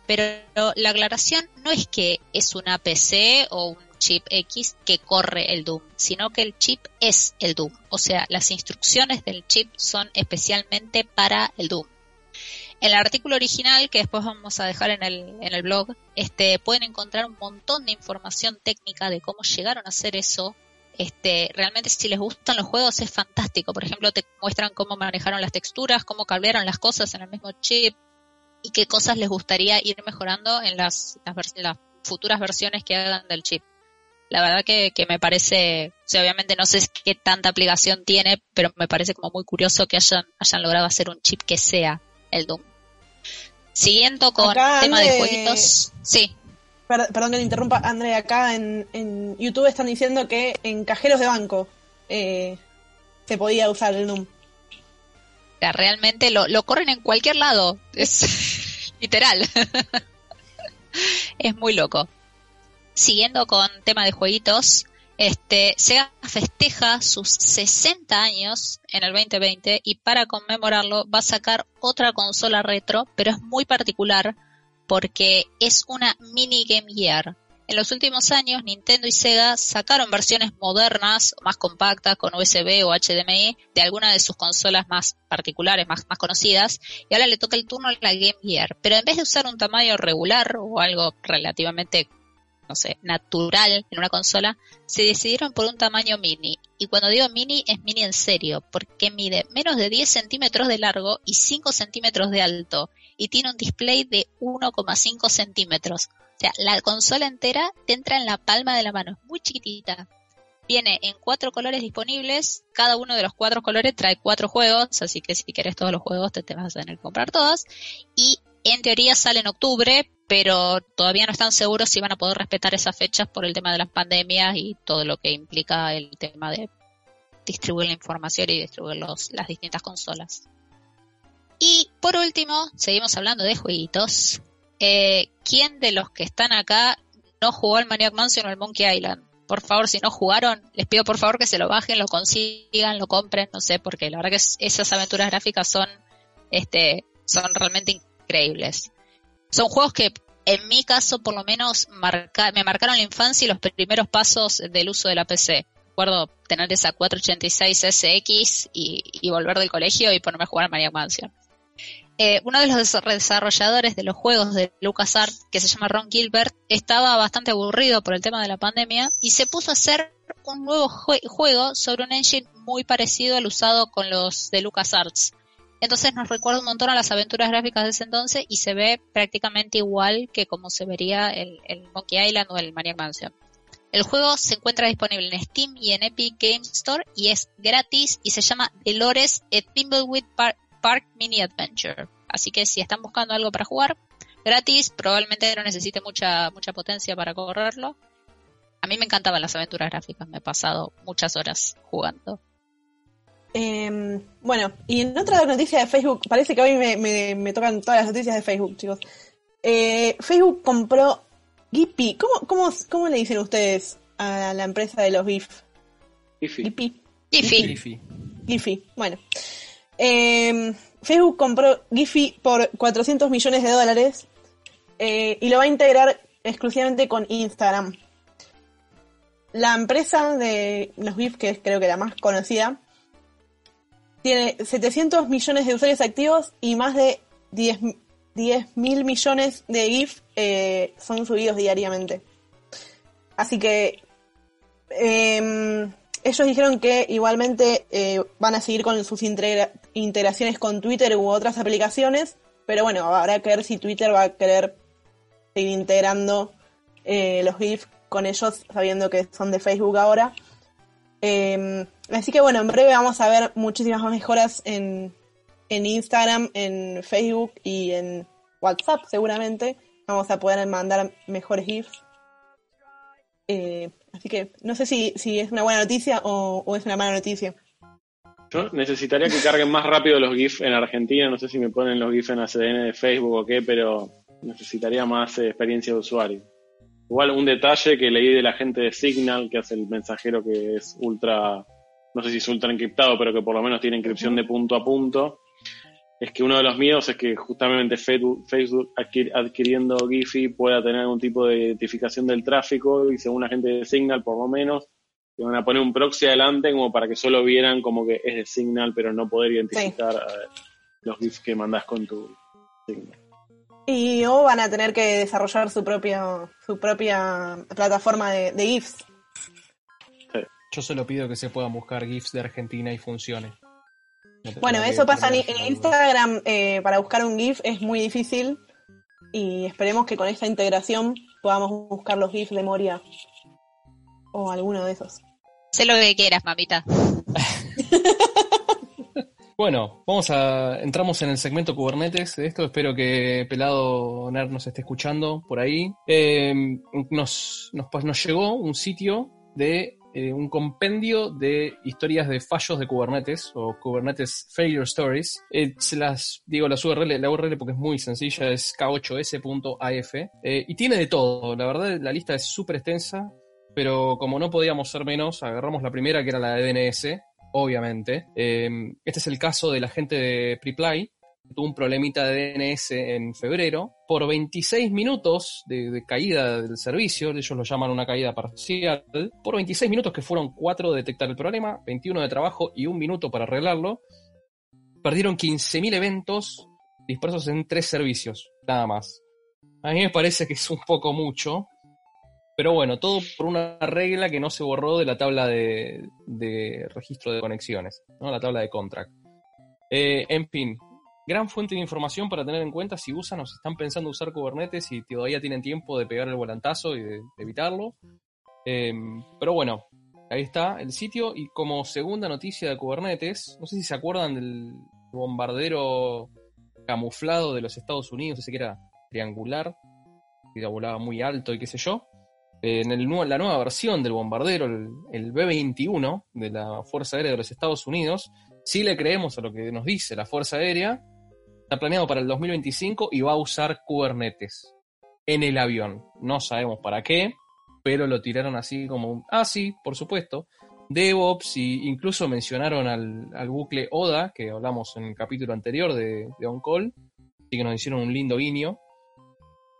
Pero la aclaración no es que es una PC o un chip X que corre el Doom, sino que el chip es el Doom. O sea, las instrucciones del chip son especialmente para el Doom. En el artículo original, que después vamos a dejar en el, en el blog, este, pueden encontrar un montón de información técnica de cómo llegaron a hacer eso. Este, realmente si les gustan los juegos es fantástico. Por ejemplo, te muestran cómo manejaron las texturas, cómo cambiaron las cosas en el mismo chip, y qué cosas les gustaría ir mejorando en las, las, futuras versiones que hagan del chip. La verdad que, me parece, obviamente no sé qué tanta aplicación tiene, pero me parece como muy curioso que hayan, hayan logrado hacer un chip que sea el Doom. Siguiendo con el tema de jueguitos, sí. Perdón que te interrumpa, André, acá en, en, YouTube están diciendo que en cajeros de banco eh, se podía usar el Doom realmente lo, lo corren en cualquier lado. Es literal. es muy loco. Siguiendo con tema de jueguitos, este, Sega festeja sus 60 años en el 2020 y para conmemorarlo va a sacar otra consola retro, pero es muy particular porque es una mini Game Gear. En los últimos años, Nintendo y Sega sacaron versiones modernas, más compactas, con USB o HDMI, de algunas de sus consolas más particulares, más, más conocidas, y ahora le toca el turno a la Game Gear. Pero en vez de usar un tamaño regular o algo relativamente, no sé, natural en una consola, se decidieron por un tamaño mini. Y cuando digo mini, es mini en serio, porque mide menos de 10 centímetros de largo y 5 centímetros de alto, y tiene un display de 1,5 centímetros. O sea, la consola entera te entra en la palma de la mano, es muy chiquitita. Viene en cuatro colores disponibles, cada uno de los cuatro colores trae cuatro juegos, así que si quieres todos los juegos te, te vas a tener que comprar todos. Y en teoría sale en octubre, pero todavía no están seguros si van a poder respetar esas fechas por el tema de las pandemias y todo lo que implica el tema de distribuir la información y distribuir las distintas consolas. Y por último, seguimos hablando de jueguitos. Eh, ¿quién de los que están acá no jugó al Maniac Mansion o al Monkey Island? Por favor, si no jugaron, les pido por favor que se lo bajen, lo consigan, lo compren, no sé, porque la verdad que esas aventuras gráficas son, este, son realmente increíbles. Son juegos que en mi caso por lo menos me marcaron la infancia y los primeros pasos del uso de la PC. Recuerdo tener esa 486 SX y, y volver del colegio y ponerme a jugar al Maniac Mansion. Eh, uno de los desarrolladores de los juegos de LucasArts, que se llama Ron Gilbert, estaba bastante aburrido por el tema de la pandemia y se puso a hacer un nuevo juego sobre un engine muy parecido al usado con los de LucasArts. Entonces nos recuerda un montón a las aventuras gráficas de ese entonces y se ve prácticamente igual que como se vería el, Monkey Island o el Maniac Mansion. El juego se encuentra disponible en Steam y en Epic Games Store y es gratis y se llama Delores a Thimbleweed Park Park Mini Adventure. Así que si están buscando algo para jugar, gratis, probablemente no necesite mucha, mucha potencia para correrlo. A mí me encantaban las aventuras gráficas, me he pasado muchas horas jugando. Em, bueno, y en otra noticia de Facebook, parece que hoy me, tocan todas las noticias de Facebook, chicos. Eh, Facebook compró Giphy. ¿Cómo, cómo, cómo le dicen ustedes a la empresa de los GIF? Giphy. Giphy. Giphy. Bueno. Em, Facebook compró Giphy por 400 millones de dólares eh, y lo va a integrar exclusivamente con Instagram. La empresa de los GIF, que es creo que la más conocida, tiene 700 millones de usuarios activos y más de 10 mil millones de GIF eh, son subidos diariamente. Así que em, ellos dijeron que igualmente eh, van a seguir con sus integraciones con Twitter u otras aplicaciones, pero bueno, habrá que ver si Twitter va a querer seguir integrando eh, los GIF con ellos, sabiendo que son de Facebook ahora. Em, así que bueno, en breve vamos a ver muchísimas más mejoras en, Instagram, en Facebook y en WhatsApp seguramente. Vamos a poder mandar mejores GIFs. Eh, así que no sé si, si es una buena noticia o, es una mala noticia. Yo necesitaría que carguen más rápido los GIFs en Argentina. No sé si me ponen los GIFs en ACDN de Facebook o qué, pero necesitaría más eh, experiencia de usuario. Igual un detalle que leí de la gente de Signal, que hace el mensajero que es ultra, no sé si es ultra encriptado, pero que por lo menos tiene encripción de punto a punto, es que uno de los miedos es que justamente Facebook, adquiriendo Giphy pueda tener algún tipo de identificación del tráfico y según la gente de Signal por lo menos, te van a poner un proxy adelante como para que solo vieran como que es de Signal, pero no poder identificar eh, los GIFs que mandas con tu Signal. Y o van a tener que desarrollar su propia, su propia plataforma de, GIFs. Yo solo pido que se puedan buscar GIFs de Argentina y funcione. Bueno, eso pasa en, Instagram. Eh, para buscar un GIF es muy difícil. Y esperemos que con esta integración podamos buscar los GIFs de Moria. O alguno de esos. Sé lo que quieras, mamita. Bueno, vamos a. Entramos en el segmento Kubernetes de esto. Espero que Pelado Nerd nos esté escuchando por ahí. Em, nos, nos, pues, nos llegó un sitio de eh, un compendio de historias de fallos de Kubernetes o Kubernetes Failure Stories. Eh, se las digo las URL, la URL porque es muy sencilla, es k8s.af eh, y tiene de todo. La verdad, la lista es súper extensa, pero como no podíamos ser menos, agarramos la primera que era la de DNS obviamente. Em, este es el caso de la gente de Preply, tuvo un problemita de DNS en febrero. Por 26 minutos de, caída del servicio, ellos lo llaman una caída parcial, por 26 minutos que fueron 4 de detectar el problema, 21 de trabajo y un minuto para arreglarlo, perdieron 15.000 eventos dispersos en tres servicios, nada más. A mí me parece que es un poco mucho, pero bueno, todo por una regla que no se borró de la tabla de, registro de conexiones, ¿no? la tabla de contract. Eh, en fin, gran fuente de información para tener en cuenta si usan o si están pensando usar Kubernetes y todavía tienen tiempo de pegar el volantazo y de, evitarlo. Em, pero bueno, ahí está el sitio. Y como segunda noticia de Kubernetes, no sé si se acuerdan del bombardero camuflado de los Estados Unidos, ese que era triangular, que volaba muy alto y qué sé yo en el, la nueva versión del bombardero, el, B-21 de la Fuerza Aérea de los Estados Unidos, si le creemos a lo que nos dice la Fuerza Aérea, está planeado para el 2025 y va a usar Kubernetes en el avión. No sabemos para qué, pero lo tiraron así como, ah, sí, por supuesto. DevOps y incluso mencionaron al, bucle ODA, que hablamos en el capítulo anterior de, de On Call, así que nos hicieron un lindo guiño.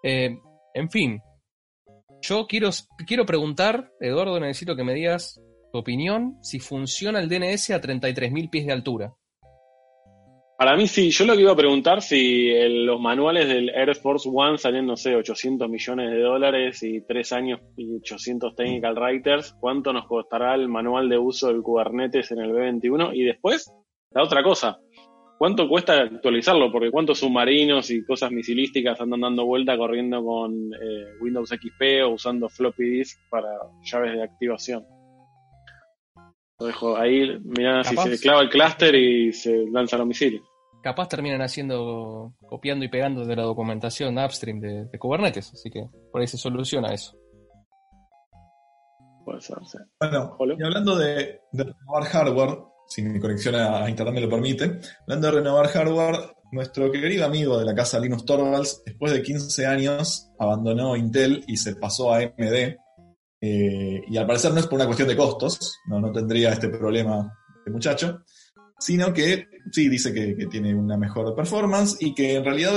Eh, en fin, yo quiero, quiero preguntar, Eduardo, necesito que me digas tu opinión, si funciona el DNS a 33.000 pies de altura. Para mí sí, yo lo que iba a preguntar si los manuales del Air Force One salen, no sé, 800 millones de dólares y 3 años y 800 technical writers, ¿cuánto nos costará el manual de uso del Kubernetes en el B21? Y después, la otra cosa, ¿Cuánto cuesta actualizarlo? Porque cuántos submarinos y cosas misilísticas andan dando vuelta corriendo con eh, Windows XP o usando floppy disk para llaves de activación. Lo dejo ahí, mirá si se clava el clúster y se lanza los misiles. capaz terminan haciendo, copiando y pegando de la documentación upstream de, de Kubernetes, así que por ahí se soluciona eso. Puede ser, sí. Bueno, y hablando de, de renovar hardware, si mi conexión a, a internet me lo permite, hablando de renovar hardware, nuestro querido amigo de la casa Linus Torvalds, después de 15 años, abandonó Intel y se pasó a AMD. Eh, y al parecer no es por una cuestión de costos, no, no tendría este problema este muchacho, sino que sí dice que, que tiene una mejor performance y que en realidad,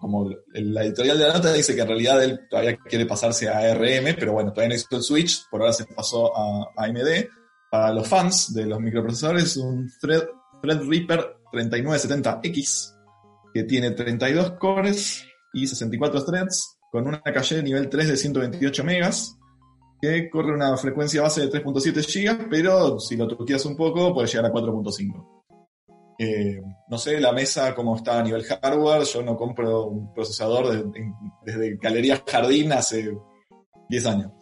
como el- la editorial de la nota dice que en realidad él todavía quiere pasarse a ARM, pero bueno, todavía no hizo el switch, por ahora se pasó a, a AMD. Para los fans de los microprocesadores, un Thread, Threadripper 3970X, que tiene 32 cores y 64 threads, con una calle de nivel 3 de 128 megas, que corre una frecuencia base de 3.7 GB, pero si lo truqueas un poco, puede llegar a 4.5. Eh, no sé la mesa cómo está a nivel hardware, yo no compro un procesador de- en- desde Galería Jardín hace 10 años.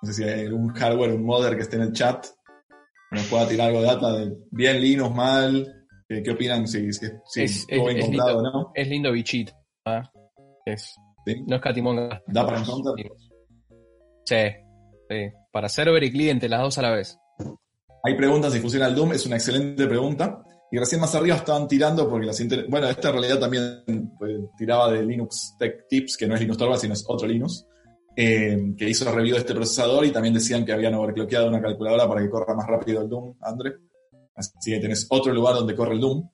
No sé si hay algún hardware, un modder que esté en el chat, que nos pueda tirar algo de data de bien Linux, mal, ¿qué, qué opinan? Si, si, si Es- bien es comprado o lindo. no. Es lindo bichito. Es, ¿Sí? No es catimón. ¿Da para encontrar? Sí, sí. Para server y cliente, las dos a la vez. Hay preguntas si funciona el Doom, es una excelente pregunta. Y recién más arriba estaban tirando, porque la siguiente. Bueno, esta en realidad también pues, tiraba de Linux Tech Tips, que no es Linux Torvalds, sino es otro Linux, eh, que hizo review de este procesador y también decían que habían overclockeado una calculadora para que corra más rápido el Doom, Andre. Así que tenés otro lugar donde corre el Doom.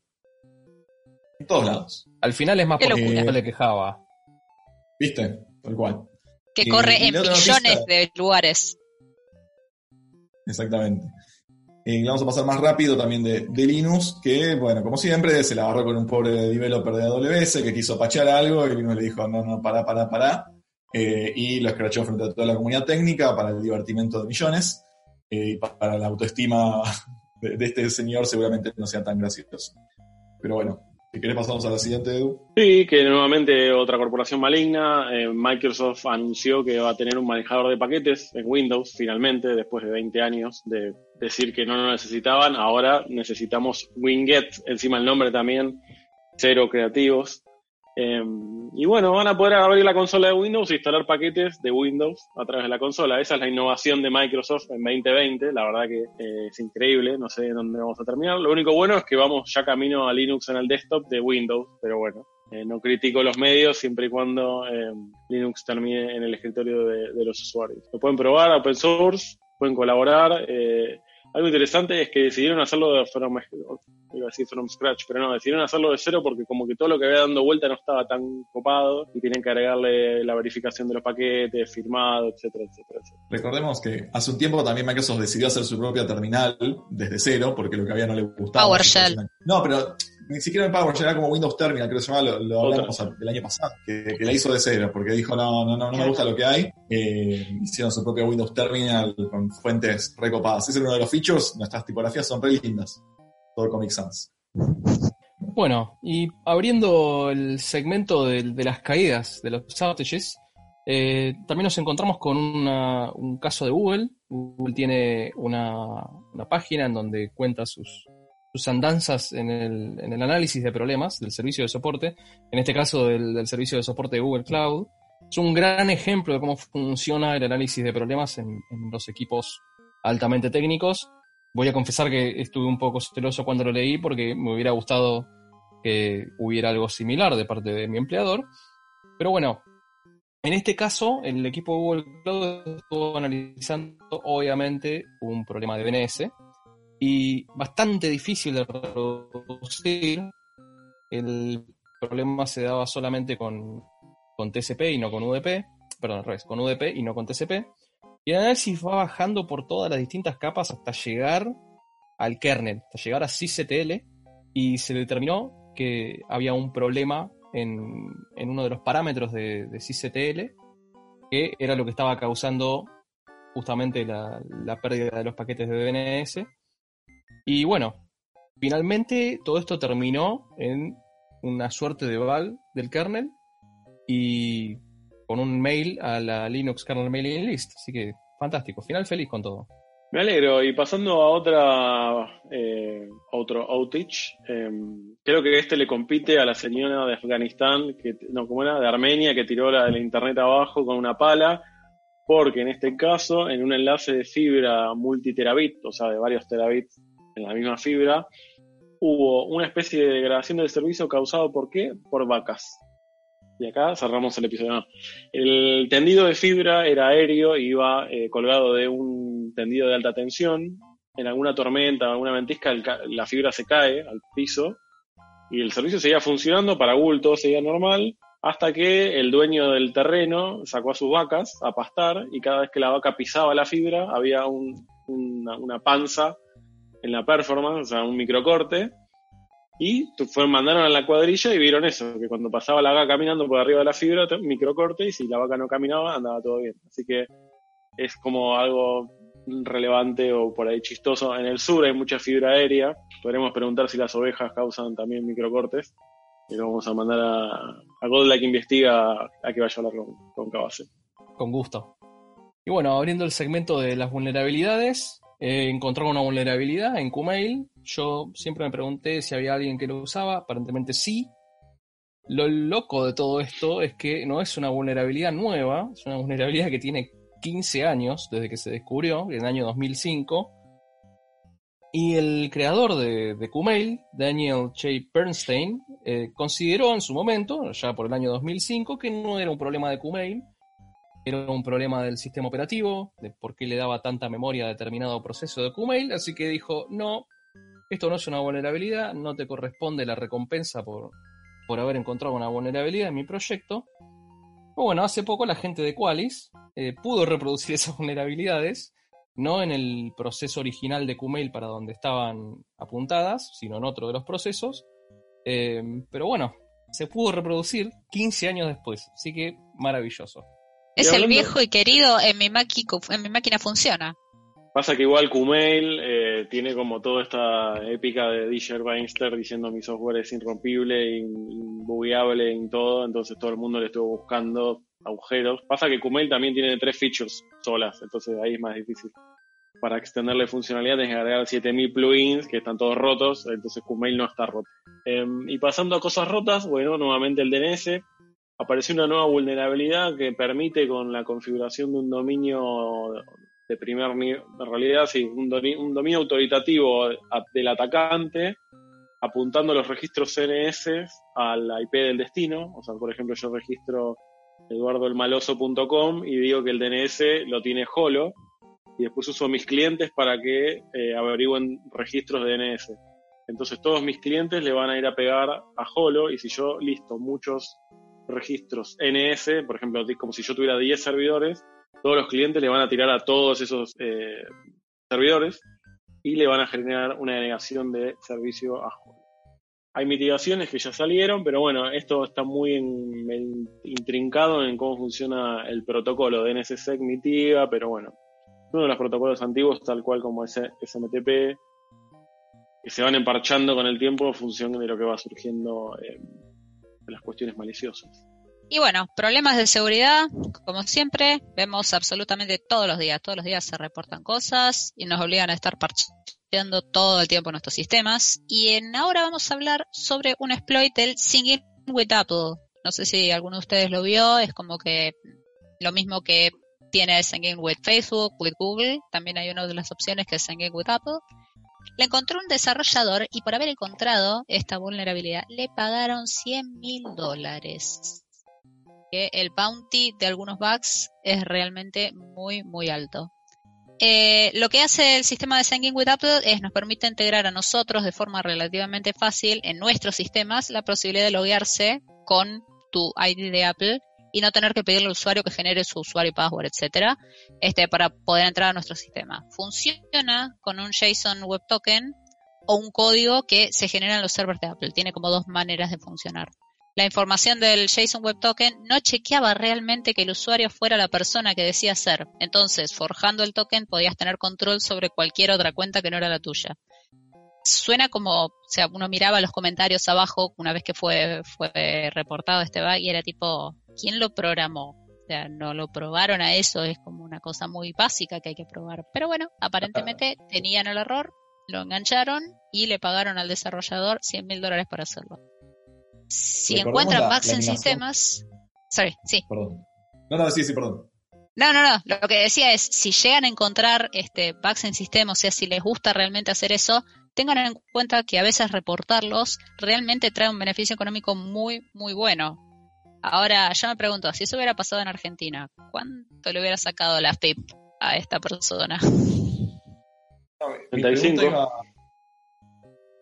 En todos lados. Al final es más Qué porque locura. no le quejaba. ¿Viste? Tal cual. Que Y- corre y en millones de lugares. Exactamente. Y vamos a pasar más rápido también de, de Linux, que, bueno, como siempre, se la agarró con un pobre developer de AWS que quiso pachear algo y Linux le dijo, no, no, pará, pará, pará. Eh, y lo escrachó frente a toda la comunidad técnica para el divertimento de millones. eh, y pa- para la autoestima de, de este señor seguramente no sea tan gracioso. Pero bueno, si querés pasamos a la siguiente, Edu. Sí, que nuevamente otra corporación maligna, eh, Microsoft anunció que va a tener un manejador de paquetes en Windows, finalmente, después de 20 años de decir que no lo necesitaban, ahora necesitamos Winget, encima el nombre también, cero creativos. Eh, y bueno, van a poder abrir la consola de Windows e instalar paquetes de Windows a través de la consola. Esa es la innovación de Microsoft en 2020. La verdad que eh, es increíble. No sé dónde vamos a terminar. Lo único bueno es que vamos ya camino a Linux en el desktop de Windows, pero bueno. eh, no critico los medios siempre y cuando eh, Linux termine en el escritorio de, de los usuarios. Lo pueden probar, open source, pueden colaborar. Algo interesante es que decidieron hacerlo de from, iba a decir from scratch, pero no, decidieron hacerlo de cero porque como que todo lo que había dando vuelta no estaba tan copado y tienen que agregarle la verificación de los paquetes, firmado, etcétera, etcétera, etcétera. Recordemos que hace un tiempo también Microsoft decidió hacer su propia terminal desde cero, porque lo que había no le gustaba. PowerShell. No, pero ni siquiera en PowerShell, era como Windows Terminal, creo que se llamaba, lo, lo hablamos el año pasado, que, que la hizo de cero, porque dijo, no, no, no, no me gusta lo que hay. Eh, hicieron su propio Windows Terminal con fuentes recopadas. Ese es uno de los features, nuestras tipografías son re lindas. Todo Comic Sans. Bueno, y abriendo el segmento de, de las caídas, de los outages, eh, también nos encontramos con una- un caso de Google. Google tiene una, una página en donde cuenta sus, sus andanzas en el, en el análisis de problemas del servicio de soporte, en este caso del, servicio de soporte de Google Cloud. Es un gran ejemplo de cómo funciona el análisis de problemas en, en los equipos altamente técnicos. Voy a confesar que estuve un poco celoso cuando lo leí porque me hubiera gustado que hubiera algo similar de parte de mi empleador. Pero bueno, en este caso, el equipo de Google Cloud estuvo analizando, obviamente, un problema de DNS y bastante difícil de reproducir. El problema se daba solamente con, con TCP y no con UDP, perdón, al revés, con UDP y no con TCP. Y el análisis va bajando por todas las distintas capas hasta llegar al kernel, hasta llegar a sysctl, y se determinó que había un problema en, en uno de los parámetros de, de que era lo que estaba causando justamente la, la pérdida de los paquetes de DNS. Y bueno, finalmente todo esto terminó en una suerte de bug del kernel y con un mail a la Linux Kernel Mailing List. Así que fantástico, final feliz con todo. Me alegro. Y pasando a otra eh, otro outage, em, creo que este le compite a la señora de Afganistán, que no, ¿cómo era? De Armenia, que tiró la del internet abajo con una pala, porque en este caso, en un enlace de fibra multiterabit, o sea, de varios terabits en la misma fibra, hubo una especie de degradación del servicio causado por qué? Por vacas. Y acá cerramos el episodio. El tendido de fibra era aéreo y iba eh, colgado de un tendido de alta tensión. En alguna tormenta, alguna ventisca, la fibra se cae al piso y el servicio seguía funcionando. Para Google todo seguía normal hasta que el dueño del terreno sacó a sus vacas a pastar y cada vez que la vaca pisaba la fibra había una panza en la performance, o sea, un microcorte. Y fueron, mandaron a la cuadrilla y vieron eso, que cuando pasaba la vaca caminando por arriba de la fibra, microcorte, y si la vaca no caminaba, andaba todo bien. Así que es como algo relevante o por ahí chistoso. En el sur hay mucha fibra aérea. Podremos preguntar si las ovejas causan también microcortes. Y lo vamos a mandar a, a que investiga a que vaya a hablar con, con Cabase. Con gusto. Y bueno, abriendo el segmento de las vulnerabilidades, eh, encontraron una vulnerabilidad en Qmail. Yo siempre me pregunté si había alguien que lo usaba. Aparentemente sí. Lo loco de todo esto es que no es una vulnerabilidad nueva, es una vulnerabilidad que tiene 15 años desde que se descubrió, en el año 2005. Y el creador de, de Qmail, Daniel J. Bernstein, eh, consideró en su momento, ya por el año 2005, que no era un problema de Qmail, era un problema del sistema operativo, de por qué le daba tanta memoria a determinado proceso de Qmail, así que dijo, no, esto no es una vulnerabilidad, no te corresponde la recompensa por, por haber encontrado una vulnerabilidad en mi proyecto. bueno, hace poco la gente de Qualys eh, pudo reproducir esas vulnerabilidades, no en el proceso original de Qmail para donde estaban apuntadas, sino en otro de los procesos. Eh, pero bueno, se pudo reproducir 15 años después, así que maravilloso. Es el viejo y querido, en mi, en mi máquina funciona. Pasa que igual Qmail eh, tiene como toda esta épica de Disher Weinster diciendo mi software es irrompible, imbugueable en todo, entonces todo el mundo le estuvo buscando agujeros. Pasa que Qmail también tiene tres features solas, entonces ahí es más difícil. Para extenderle funcionalidad tienes que agregar 7000 plugins que están todos rotos, entonces Qmail no está roto. Em, y pasando a cosas rotas, bueno, nuevamente el DNS, apareció una nueva vulnerabilidad que permite con la configuración de un dominio de primer nivel, en realidad sí, un, dominio autoritativo del atacante, apuntando los registros CNS a la IP del destino. O sea, por ejemplo, yo registro eduardoelmaloso.com y digo que el DNS lo tiene Holo y después uso mis clientes para que eh, averigüen registros de DNS. Entonces todos mis clientes le van a ir a pegar a Holo y si yo listo muchos registros NS, por ejemplo, como si yo tuviera 10 servidores, todos los clientes le van a tirar a todos esos eh, servidores y le van a generar una denegación de servicio a Holo. Hay mitigaciones que ya salieron, pero bueno, esto está muy intrincado en cómo funciona el protocolo. DNSSEC mitiga, pero bueno, uno de los protocolos antiguos, tal cual como ese SMTP, que se van emparchando con el tiempo en función de lo que va surgiendo de las cuestiones maliciosas. Y bueno, problemas de seguridad, como siempre, vemos absolutamente todos los días. Todos los días se reportan cosas y nos obligan a estar parcheando todo el tiempo nuestros sistemas. Y en ahora vamos a hablar sobre un exploit del Singing with Apple. No sé si alguno de ustedes lo vio, es como que lo mismo que tiene Singing with Facebook, with Google. También hay una de las opciones que es Singing with Apple. Le encontró un desarrollador y por haber encontrado esta vulnerabilidad le pagaron 100 mil dólares. Que el bounty de algunos bugs es realmente muy, muy alto. Eh, lo que hace el sistema de Singing with Apple es nos permite integrar a nosotros de forma relativamente fácil en nuestros sistemas la posibilidad de loguearse con tu ID de Apple y no tener que pedirle al usuario que genere su usuario y password, etcétera, este, para poder entrar a nuestro sistema. Funciona con un JSON Web Token o un código que se genera en los servers de Apple. Tiene como dos maneras de funcionar. La información del JSON Web Token no chequeaba realmente que el usuario fuera la persona que decía ser. Entonces, forjando el token podías tener control sobre cualquier otra cuenta que no era la tuya suena como, o sea, uno miraba los comentarios abajo una vez que fue, fue reportado este bug y era tipo, ¿quién lo programó? O sea, no lo probaron a eso, es como una cosa muy básica que hay que probar. Pero bueno, aparentemente tenían el error, lo engancharon y le pagaron al desarrollador 100 mil dólares para hacerlo. Si encuentran la- bugs la en sistemas... Sorry, sí. Perdón. No, no, sí, sí, perdón. No, no, no. Lo que decía es, si llegan a encontrar este, bugs en sistema, o sea, si les gusta realmente hacer eso, tengan en cuenta que a veces reportarlos realmente trae un beneficio económico muy, muy bueno. Ahora, yo me pregunto, si eso hubiera pasado en Argentina, ¿cuánto le hubiera sacado la FIP a esta persona? No, mi 35. pregunta iba-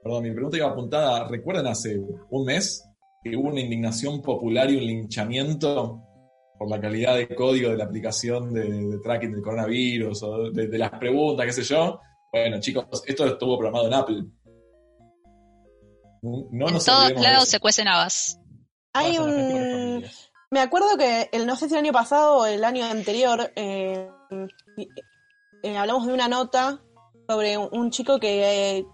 Perdón, mi pregunta iba apuntada. ¿Recuerdan hace un mes que hubo una indignación popular y un linchamiento por la calidad de código de la aplicación de, de tracking del coronavirus o de, de las preguntas, qué sé yo? Bueno, chicos, esto estuvo programado en Apple. No en nos todos lados se cuecen habas. Hay un... Me acuerdo que, el, no sé si el año pasado o el año anterior, eh, eh, hablamos de una nota sobre un, chico que, eh,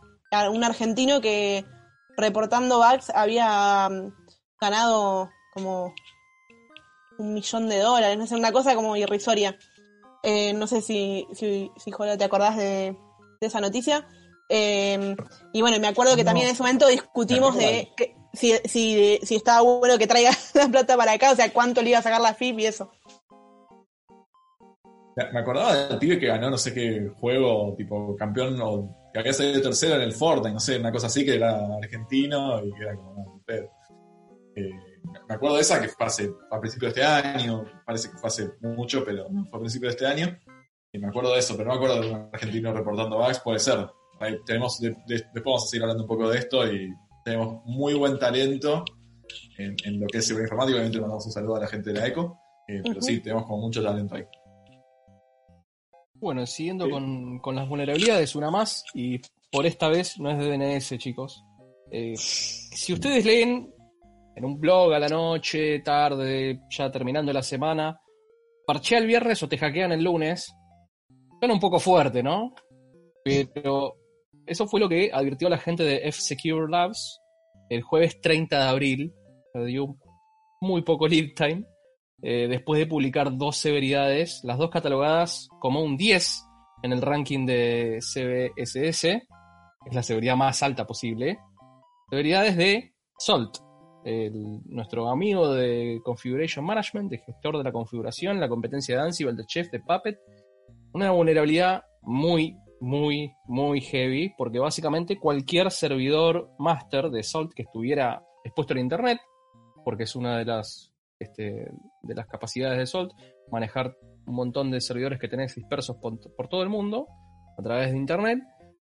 un argentino que reportando bugs había mm, ganado como un millón de dólares, no sé, una cosa como irrisoria. Eh, no sé si, si, si Jola, te acordás de, de esa noticia. Eh, y bueno, me acuerdo que No. también en ese momento discutimos de que, si, si, si estaba bueno que traiga la plata para acá, o sea, cuánto le iba a sacar la FIP y eso. Me acordaba del pibe que ganó no sé qué juego, tipo campeón, o que había salido tercero en el Fortnite, no sé, una cosa así, que era argentino y que era como un pedo. Eh, me acuerdo de esa que fue hace, a principios de este año, parece que fue hace mucho, pero fue a principios de este año. Y me acuerdo de eso, pero no me acuerdo de un argentino reportando bugs, puede ser. Tenemos, de- de- después vamos a seguir hablando un poco de esto y tenemos muy buen talento en, en lo que es seguridad informática. Obviamente le mandamos un saludo a la gente de la ECO, eh, pero sí, tenemos como mucho talento ahí. Bueno, siguiendo Sí. con, con las vulnerabilidades, una más, y por esta vez no es de DNS, chicos. Eh, si ustedes leen en un blog a la noche, tarde, ya terminando la semana, parchea el viernes o te hackean el lunes, suena un poco fuerte, ¿no? Pero eso fue lo que advirtió la gente de F-Secure Labs el jueves 30 de abril, dio muy poco lead time, eh, después de publicar dos severidades, las dos catalogadas como un 10 en el ranking de CBSS, es la severidad más alta posible. Severidades de Salt, nuestro amigo de Configuration Management, de gestor de la configuración, la competencia de Ansible, de Chef, de Puppet. Una vulnerabilidad muy, muy, muy heavy, porque básicamente cualquier servidor master de Salt que estuviera expuesto en Internet, porque es una de las, este, de las capacidades de Salt, manejar un montón de servidores que tenés dispersos por, por todo el mundo a través de Internet.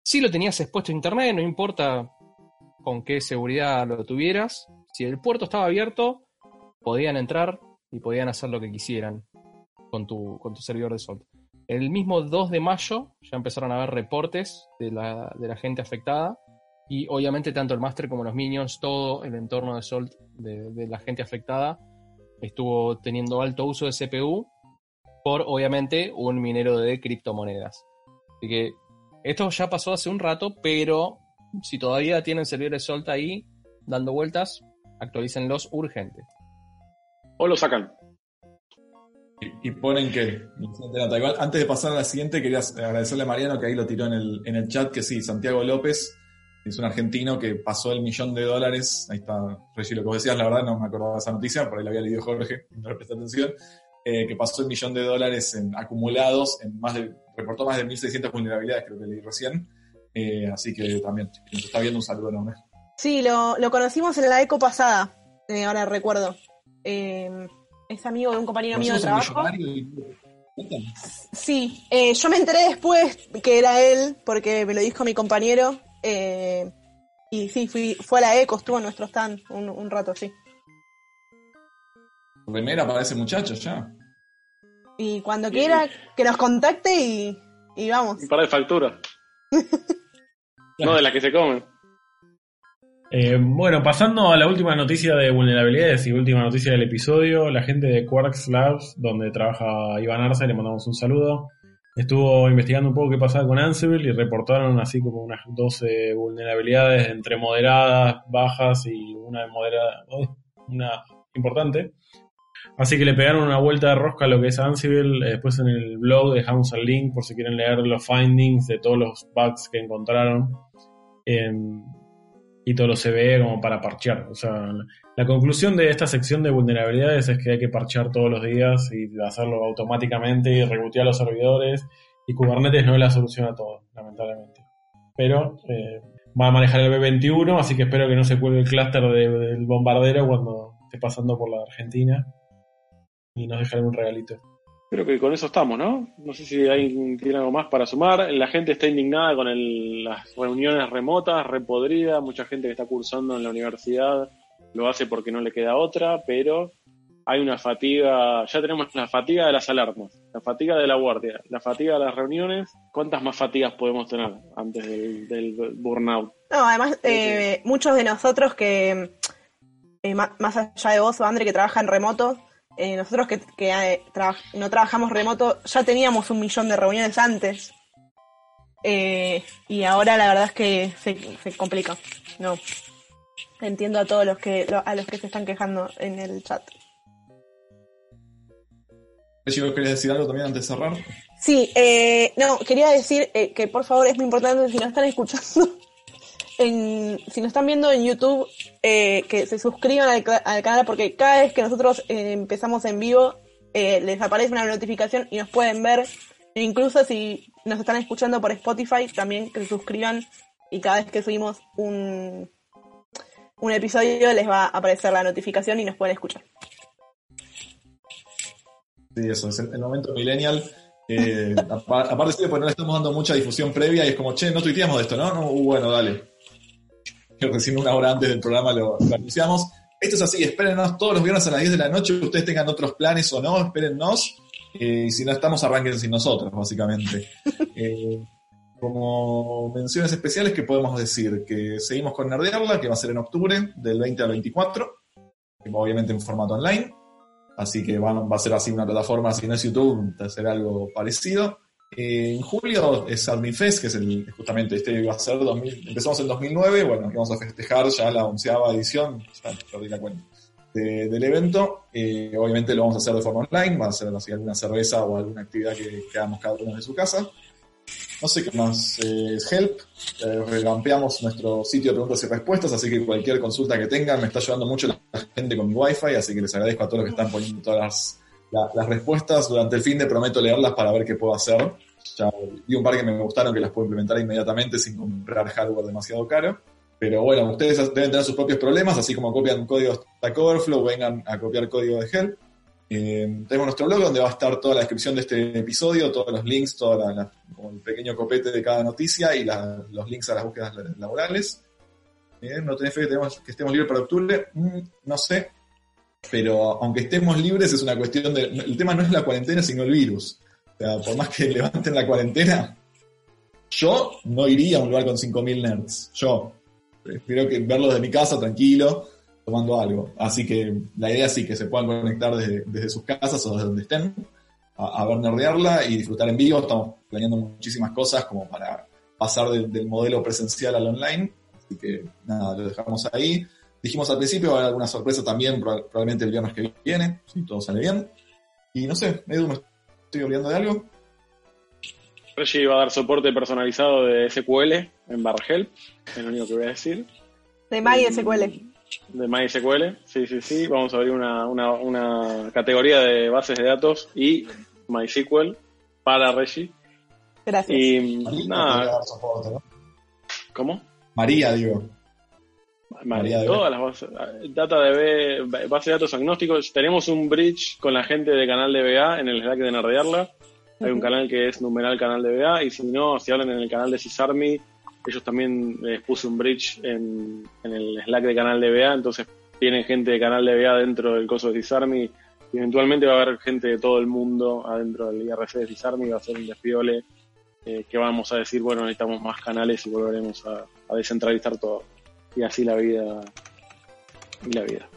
Si lo tenías expuesto a Internet, no importa con qué seguridad lo tuvieras, si el puerto estaba abierto, podían entrar y podían hacer lo que quisieran con tu, con tu servidor de Salt. El mismo 2 de mayo ya empezaron a haber reportes de la, gente afectada y obviamente tanto el máster como los minions, todo el entorno de Salt de, de la gente afectada estuvo teniendo alto uso de CPU por obviamente un minero de criptomonedas. Así que esto ya pasó hace un rato, pero si todavía tienen servidores Salt ahí dando vueltas, actualícenlos urgente. O lo sacan. Y, ponen que. Igual, antes de pasar a la siguiente, quería agradecerle a Mariano que ahí lo tiró en el, en el chat, que sí, Santiago López es un argentino que pasó el millón de dólares. Ahí está, Reggie, lo que vos decías, la verdad no me acordaba esa noticia, por ahí la había leído Jorge, no le presté atención. eh, que pasó el millón de dólares en, acumulados, en más de, reportó más de 1.600 vulnerabilidades, creo que leí recién. Eh, así que también, nos está viendo un saludo enorme. Sí, lo, lo conocimos en la eco pasada, eh, ahora recuerdo. Es amigo de un compañero mío de trabajo. y- Sí, eh, yo me enteré después que era él, porque me lo dijo mi compañero. eh, y sí, fui, fue a la eco, estuvo en nuestro stand un, un rato, sí. Remera para ese muchacho ya. Y cuando quiera, que nos contacte y, y vamos. Un par de facturas. no de las que se comen. Eh, bueno, pasando a la última noticia de vulnerabilidades y última noticia del episodio, la gente de Quarks Labs, donde trabaja Iván Arce, le mandamos un saludo. Estuvo investigando un poco qué pasaba con Ansible y reportaron así como unas 12 vulnerabilidades entre moderadas, bajas y una moderada, una importante. Así que le pegaron una vuelta de rosca a lo que es Ansible. Eh, Después en el blog dejamos el link por si quieren leer los findings de todos los bugs que encontraron. Em, y todo lo CVE como para parchear. O sea, la conclusión de esta sección de vulnerabilidades es que hay que parchear todos los días y hacerlo automáticamente y rebootear los servidores. Y Kubernetes no es la solución a todo, lamentablemente. Pero eh, va a manejar el B21, así que espero que no se cuelgue el clúster de- del bombardero cuando esté pasando por la Argentina. Y nos dejaré un regalito. Creo que con eso estamos, ¿no? No sé si alguien tiene algo más para sumar. La gente está indignada con el- las reuniones remotas, repodrida. Mucha gente que está cursando en la universidad lo hace porque no le queda otra, pero hay una fatiga. Ya tenemos la fatiga de las alarmas, la fatiga de la guardia, la fatiga de las reuniones. ¿Cuántas más fatigas podemos tener antes del, del burnout? No, además, eh, muchos de nosotros que, eh, más allá de vos o André, que trabajan remoto, eh, nosotros que, que, eh, no trabajamos remoto, ya teníamos un millón de reuniones antes. Eh, y ahora la verdad es que se, se complica. No. Entiendo a todos los que lo- a los que se están quejando en el chat. Si vos querés decir algo también antes de cerrar. Sí, eh, no, quería decir que por favor es muy importante si nos están escuchando, en, si nos están viendo en YouTube, eh, que se suscriban al, canal porque cada vez que nosotros eh, empezamos en vivo eh, les aparece una notificación y nos pueden ver. E incluso si nos están escuchando por Spotify, también que se suscriban y cada vez que subimos un, un episodio les va a aparecer la notificación y nos pueden escuchar. Sí, eso, es el, momento millennial. Eh, apa- aparte, sí, porque no le estamos dando mucha difusión previa y es como, che, no tuiteamos de esto, ¿no? no uh, bueno, dale. Recién una hora antes del programa lo, lo anunciamos. Esto es así, espérennos todos los viernes a las 10 de la noche, ustedes tengan otros planes o no, espérennos. Eh, y si no estamos, arranquen sin nosotros, básicamente. Eh, como menciones especiales que podemos decir que seguimos con Nerdearla, que va a ser en octubre, del 20 al 24, que obviamente en formato online. Así que va, va a ser así una plataforma, si no es YouTube, va a ser algo parecido. En julio es Admin Fest, que es el, justamente este iba a ser 2000, empezamos en 2009, bueno, íbamos a festejar ya la onceava edición, ya cuenta, de- del evento. Eh, obviamente lo vamos a hacer de forma online, va a ser así alguna cerveza o alguna actividad que, que hagamos cada uno de su casa. No sé qué más eh, Help. Eh, revampeamos nuestro sitio de preguntas y respuestas, así que cualquier consulta que tengan me está ayudando mucho la gente con mi wifi, así que les agradezco a todos los que están poniendo todas las, la- las respuestas. Durante el fin de prometo leerlas para ver qué puedo hacer. Ya vi un par que me gustaron que las puedo implementar inmediatamente sin comprar hardware demasiado caro. Pero bueno, ustedes deben tener sus propios problemas, así como copian código Stack Overflow, vengan a copiar código de Help. Eh, tenemos nuestro blog donde va a estar toda la descripción de este episodio, todos los links, como el pequeño copete de cada noticia y la- los links a las búsquedas la- laborales. Eh, no tenés fe que, tenemos- que estemos libres para octubre, Mm, no sé. Pero aunque estemos libres es una cuestión de... El tema no es la cuarentena, sino el virus. O sea, por más que levanten la cuarentena, yo no iría a un lugar con 5.000 nerds. Yo. Prefiero que verlos de mi casa tranquilo, tomando algo. Así que la idea sí que se puedan conectar desde, sus casas o desde donde estén a, a ver nerdearla y disfrutar en vivo. Estamos planeando muchísimas cosas como para pasar del modelo presencial al online. Así que nada, lo dejamos ahí. Dijimos al principio, va a haber alguna sorpresa también, proba- probablemente el viernes que viene, si todo sale bien. Y no sé, Edu, ¿me estoy olvidando de algo? Reggie va a dar soporte personalizado de SQL en Barhelp, es lo único que voy a decir. De MySQL. De MySQL, sí, sí, sí. Vamos a abrir una, una, una categoría de bases de datos y MySQL para Reggie. Gracias. Y María, nada, dar soporte, ¿no? ¿cómo? María, digo. María todas las bases, data de B, base de datos agnósticos. Tenemos un bridge con la gente de canal de BA en el Slack de Nerdearla. Hay un canal que es numeral canal de BA y si no, si hablan en el canal de Cisarmy, ellos también les puse un bridge en, en el Slack de canal de BA, entonces tienen gente de canal de BA dentro del coso de Cisarmy y eventualmente va a haber gente de todo el mundo adentro del IRC de Cisarmy, va a ser un despiole eh, que vamos a decir, bueno, necesitamos más canales y volveremos a, a descentralizar todo. Y así la vida y la vida.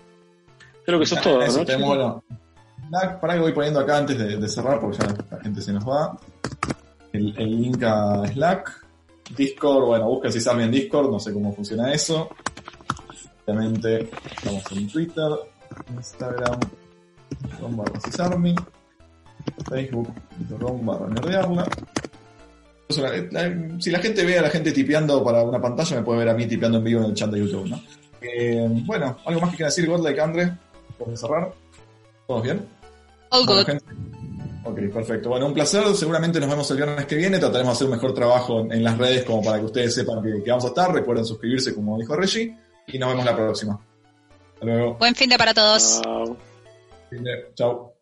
Creo que eso es todo, Eso, ¿no? tenemos, bueno, Slack, para que voy poniendo acá antes de, de cerrar, porque ya la gente se nos va. El, el link a Slack. Discord, bueno, busquen si en Discord, no sé cómo funciona eso. Obviamente, estamos en Twitter, Instagram, com barra facebook.com barra nerdearla. La- Si la gente ve a la gente tipeando para una pantalla, me puede ver a mí tipeando en vivo en el chat de YouTube, ¿no? Eh, bueno, ¿algo más que quieran decir, Godlike, Andre? ¿Puedes cerrar? ¿Todos bien? All good. Ok, perfecto. Bueno, un placer. Seguramente nos vemos el viernes que viene. Trataremos de hacer un mejor trabajo en, en las redes como para que ustedes sepan que, que vamos a estar. Recuerden suscribirse, como dijo Reggie. Y nos vemos la próxima. Hasta luego. Buen fin de para todos. Chao. Chao.